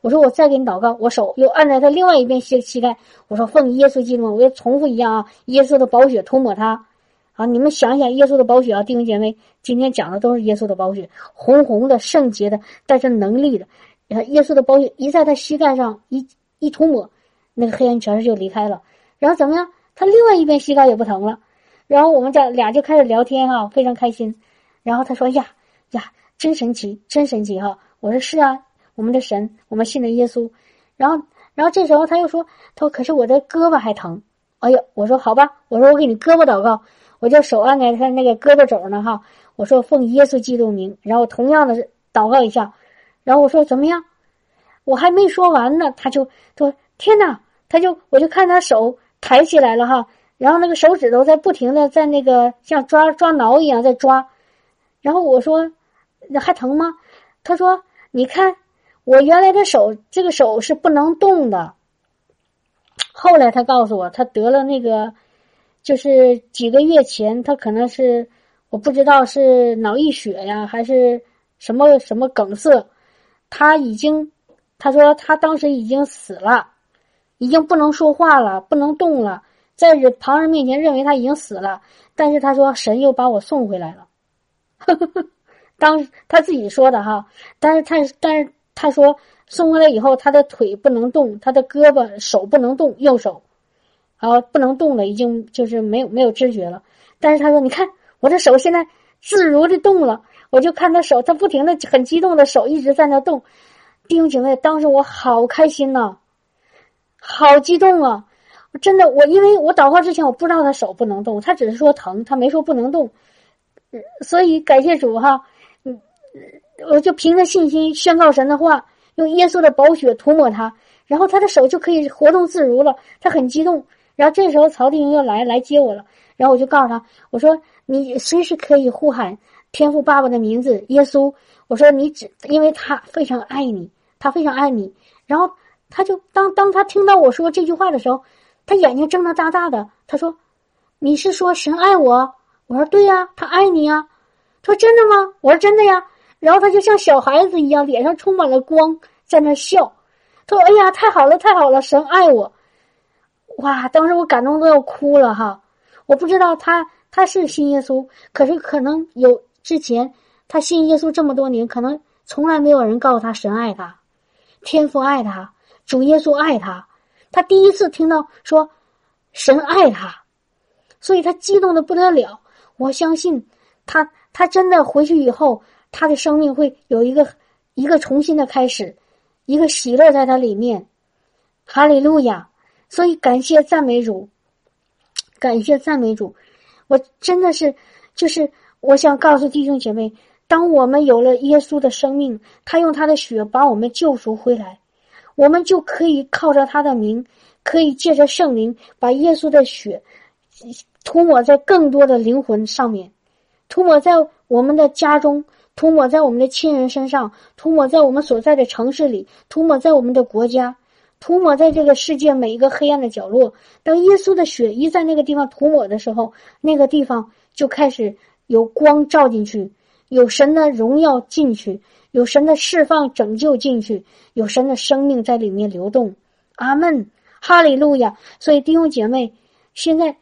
我说我再给你祷告，我手又按在他另外一边膝膝盖。我说奉耶稣基督，我又重复一样啊，耶稣的宝血涂抹他。啊！你们想想，耶稣的宝血啊，弟兄姐妹，今天讲的都是耶稣的宝血，红红的、圣洁的、带着能力的。你看，耶稣的宝血一在他膝盖上一一涂抹，那个黑暗权势就离开了。然后怎么样？他另外一边膝盖也不疼了。然后我们这俩就开始聊天哈，非常开心。然后他说：“呀呀，真神奇，真神奇哈！”我说：“是啊，我们的神，我们信的耶稣。”然后，然后这时候他又说：“他说可是我的胳膊还疼。”哎呀，我说好吧，我说我给你胳膊祷告，我就手按在他那个胳膊肘呢哈。我说奉耶稣基督名，然后同样的祷告一下。然后我说怎么样？我还没说完呢，他就说：“天哪！”他就我就看他手抬起来了哈，然后那个手指头在不停的在那个像抓抓挠一样在抓。然后我说：“那还疼吗？”他说：“你看，我原来的手，这个手是不能动的。后来他告诉我，他得了那个，就是几个月前，他可能是我不知道是脑溢血呀，还是什么什么梗塞，他已经，他说他当时已经死了，已经不能说话了，不能动了，在旁人面前认为他已经死了，但是他说神又把我送回来了。”当他自己说的哈，但是他但是他说送回来以后，他的腿不能动，他的胳膊手不能动，右手，啊不能动了，已经就是没有没有知觉了。但是他说，你看我的手现在自如的动了，我就看他手，他不停的很激动的手一直在那动。弟兄姐妹，当时我好开心呐，好激动啊！真的，我因为我祷告之前我不知道他手不能动，他只是说疼，他没说不能动。所以感谢主哈，嗯，我就凭着信心宣告神的话，用耶稣的宝血涂抹他，然后他的手就可以活动自如了。他很激动，然后这时候曹弟兄又来来接我了，然后我就告诉他，我说你随时可以呼喊天父爸爸的名字耶稣。我说你只因为他非常爱你，他非常爱你。然后他就当当他听到我说这句话的时候，他眼睛睁得大大的，他说你是说神爱我？我说对呀，他爱你呀。他说真的吗？我说真的呀。然后他就像小孩子一样，脸上充满了光，在那笑。他说：“哎呀，太好了，太好了，神爱我。”哇！当时我感动都要哭了哈。我不知道他他是信耶稣，可是可能有之前他信耶稣这么多年，可能从来没有人告诉他神爱他，天父爱他，主耶稣爱他。他第一次听到说神爱他，所以他激动的不得了。我相信他，他真的回去以后，他的生命会有一个一个重新的开始，一个喜乐在他里面。哈利路亚！所以感谢赞美主，感谢赞美主。我真的是，就是我想告诉弟兄姐妹，当我们有了耶稣的生命，他用他的血把我们救赎回来，我们就可以靠着他的名，可以借着圣灵把耶稣的血。涂抹在更多的灵魂上面，涂抹在我们的家中，涂抹在我们的亲人身上，涂抹在我们所在的城市里，涂抹在我们的国家，涂抹在这个世界每一个黑暗的角落。当耶稣的血一在那个地方涂抹的时候，那个地方就开始有光照进去，有神的荣耀进去，有神的释放拯救进去，有神的生命在里面流动。阿门，哈利路亚。所以弟兄姐妹，现在。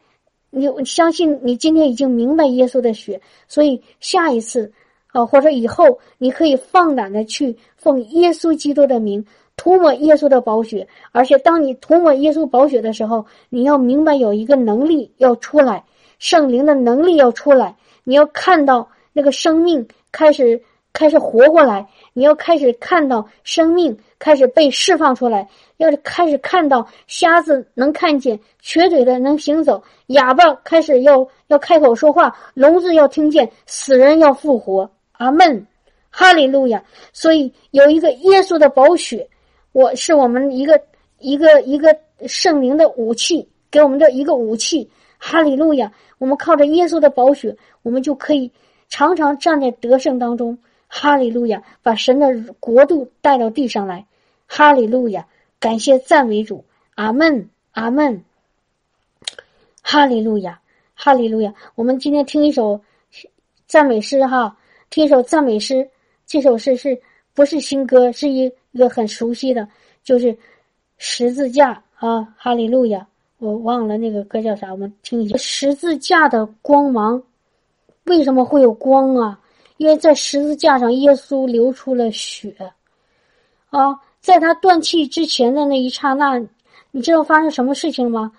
你相信你今天已经明白耶稣的血，所以下一次，啊，或者以后，你可以放胆的去奉耶稣基督的名涂抹耶稣的宝血。而且，当你涂抹耶稣宝血的时候，你要明白有一个能力要出来，圣灵的能力要出来。你要看到那个生命开始开始活过来，你要开始看到生命开始被释放出来。要是开始看到瞎子能看见，瘸腿的能行走，哑巴开始要要开口说话，聋子要听见，死人要复活。阿门，哈利路亚。所以有一个耶稣的宝血，我是我们一个一个一个圣灵的武器，给我们的一个武器。哈利路亚，我们靠着耶稣的宝血，我们就可以常常站在得胜当中。哈利路亚，把神的国度带到地上来。哈利路亚。感谢赞美主，阿门，阿门，哈利路亚，哈利路亚。我们今天听一首赞美诗哈，听一首赞美诗。这首诗是不是新歌？是一一个很熟悉的，就是十字架啊，哈利路亚。我忘了那个歌叫啥，我们听一下。十字架的光芒，为什么会有光啊？因为在十字架上，耶稣流出了血啊。在他断气之前的那一刹那，你知道发生什么事情吗？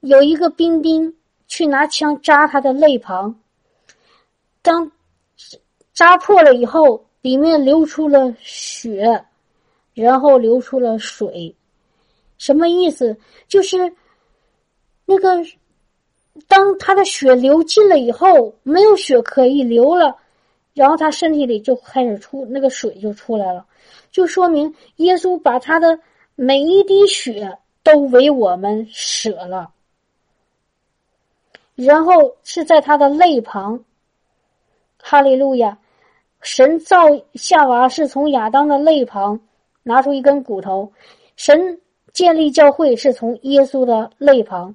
有一个兵丁去拿枪扎他的肋旁。当扎破了以后，里面流出了血，然后流出了水。什么意思？就是那个，当他的血流尽了以后，没有血可以流了，然后他身体里就开始出那个水就出来了，就说明耶稣把他的每一滴血都为我们舍了。然后是在他的肋旁，哈利路亚！神造夏娃是从亚当的肋旁拿出一根骨头，神。建立教会是从耶稣的肋旁，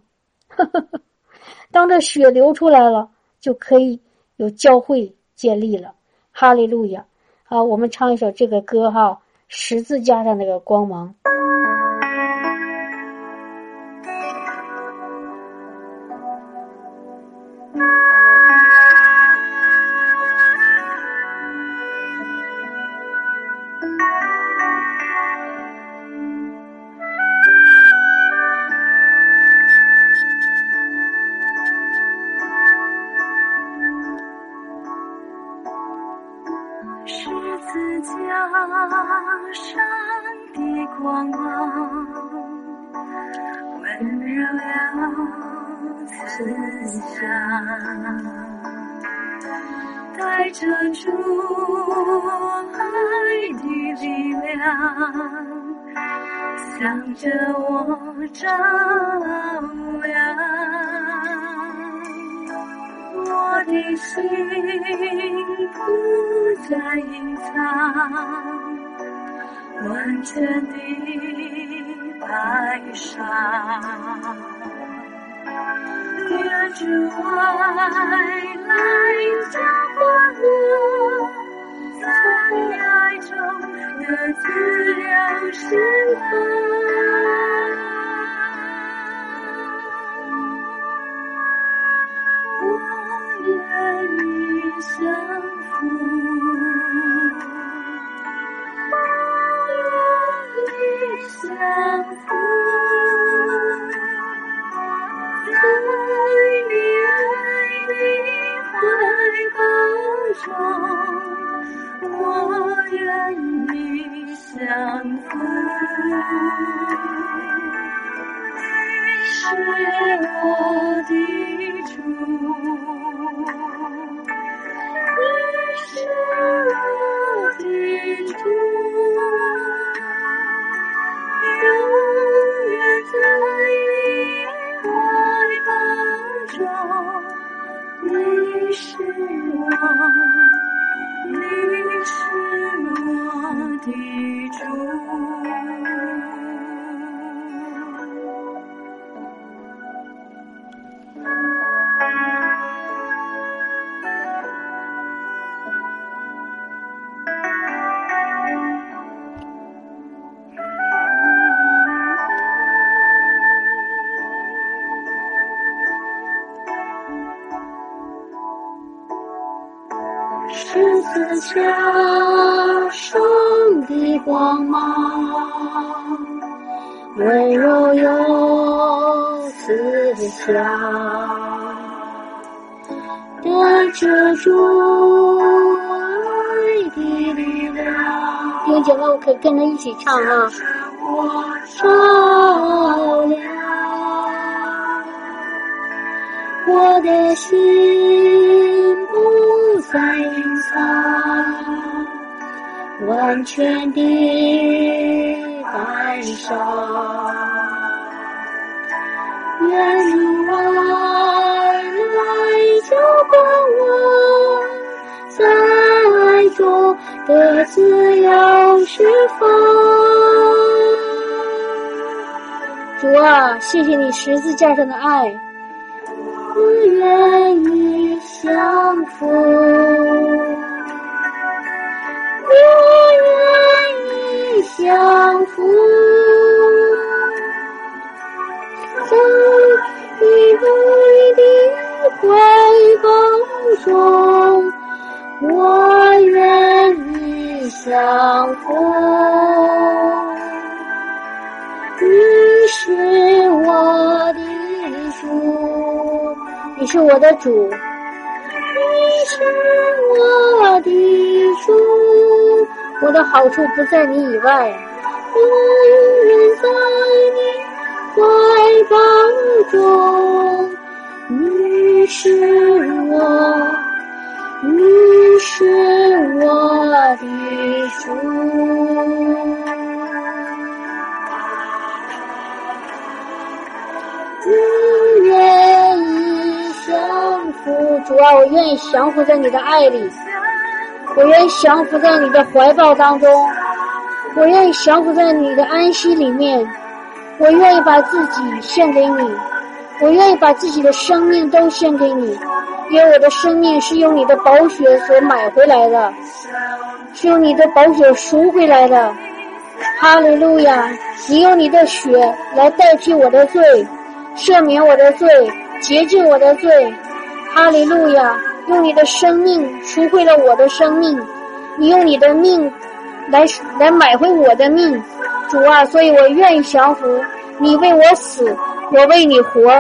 当这血流出来了，就可以有教会建立了。哈利路亚！好，我们唱一首这个歌哈，十字架上那个光芒。着我照亮，我的心不再隐藏，完全的白纱。愿主爱来浇灌我，在爱中的自由释放。我愿你相思你是我的主你是我的主永远在你怀抱中你是我。你赤裸的主。光芒，温柔又慈祥，带着主爱的力量。弟兄姐妹，我可以跟着一起唱啊！照亮我的心，不再隐藏。完全的感伤，愿主爱来浇灌我，在爱中的自由释放。主啊，谢谢你十字架上的爱，我愿意相扶。相扶，在你爱的怀抱中，我愿意相扶。你是我的主，你是我的主，你是我的主，我的好处不在你以外，我永远在你怀抱中。你是我，你是我的主。降服，主啊，我愿意降服在你的爱里，我愿意降服在你的怀抱当中，我愿意降服在你的安息里面，我愿意把自己献给你，我愿意把自己的生命都献给你，因为我的生命是用你的宝血所买回来的，是用你的宝血赎回来的。哈利路亚！你用你的血来代替我的罪。赦免我的罪，洁净我的罪，哈利路亚！用你的生命赎回了我的生命，你用你的命来来买回我的命，主啊！所以我愿意降服。你为我死，我为你活，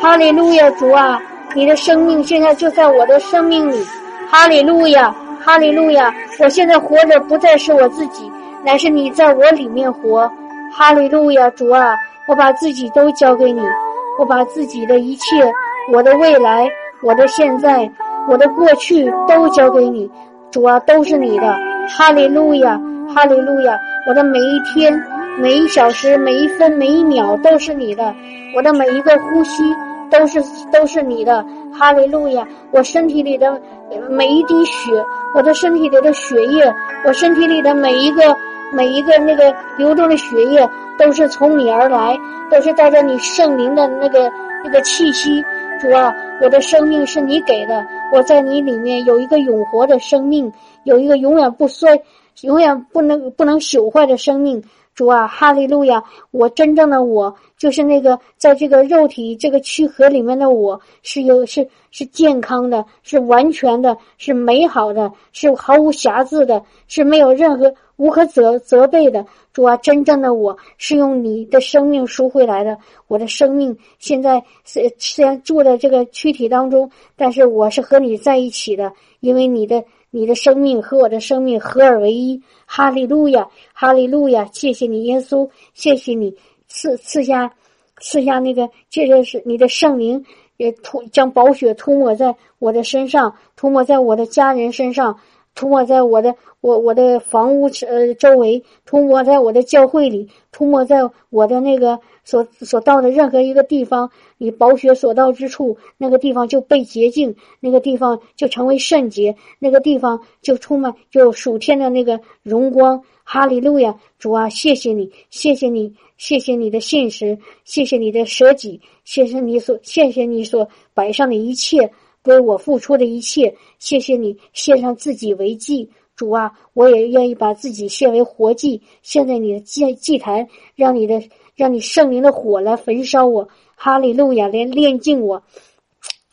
哈利路亚！主啊，你的生命现在就在我的生命里，哈利路亚，哈利路亚！我现在活着不再是我自己，乃是你在我里面活，哈利路亚！主啊，我把自己都交给你。我把自己的一切，我的未来，我的现在，我的过去都交给你，主啊，都是你的，哈利路亚，哈利路亚！我的每一天，每一小时，每一分，每一秒都是你的，我的每一个呼吸都是都是你的，哈利路亚！我身体里的每一滴血，我的身体里的血液，我身体里的每一个每一个那个流动的血液。都是从你而来，都是带着你圣灵的那个那个气息。主啊，我的生命是你给的，我在你里面有一个永活的生命，有一个永远不衰、永远不能不能朽坏的生命。主啊，哈利路亚！我真正的我就是那个在这个肉体这个躯壳里面的我，是有是是健康的，是完全的，是美好的，是毫无瑕疵的，是没有任何。无可责责备的主啊，真正的我是用你的生命赎回来的。我的生命现在虽虽然住在这个躯体当中，但是我是和你在一起的，因为你的你的生命和我的生命合而为一。哈利路亚，哈利路亚！谢谢你，耶稣，谢谢你赐赐下赐下那个，这就是你的圣灵，也涂将宝血涂抹在我的身上，涂抹在我的家人身上。涂抹在我的我我的房屋呃周围，涂抹在我的教会里，涂抹在我的那个所所到的任何一个地方，你宝血所到之处，那个地方就被洁净，那个地方就成为圣洁，那个地方就充满就属天的那个荣光。哈利路亚，主啊，谢谢你，谢谢你，谢谢你的信实，谢谢你的舍己，谢谢你所谢谢你所摆上的一切。为我付出的一切，谢谢你献上自己为祭，主啊，我也愿意把自己献为活祭，献在你的祭祭坛，让你的让你圣灵的火来焚烧我，哈利路亚，来炼净我，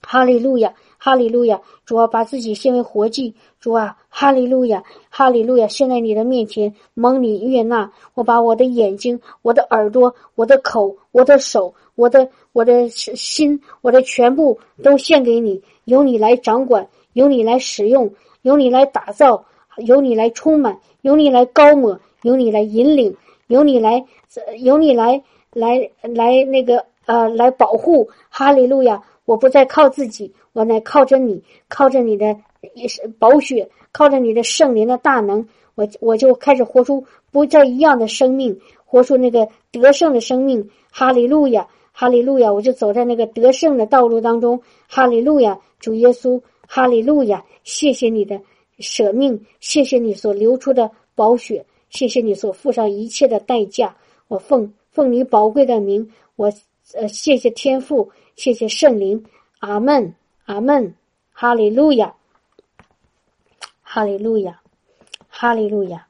哈利路亚，哈利路亚，主啊，把自己献为活祭，主啊，哈利路亚，哈利路亚，现在你的面前蒙你悦纳，我把我的眼睛、我的耳朵、我的口、我的手、我的我的心、我的全部都献给你。由你来掌管，由你来使用，由你来打造，由你来充满，由你来高抹，由你来引领，由你来，由你来来来那个呃来保护。哈利路亚！我不再靠自己，我乃靠着你，靠着你的也是宝血，靠着你的圣灵的大能，我我就开始活出不再一样的生命，活出那个得胜的生命。哈利路亚！哈利路亚！我就走在那个得胜的道路当中。哈利路亚！主耶稣，哈利路亚！谢谢你的舍命，谢谢你所流出的宝血，谢谢你所付上一切的代价。我奉奉你宝贵的名，我呃谢谢天父，谢谢圣灵，阿门，阿门，哈利路亚，哈利路亚，哈利路亚。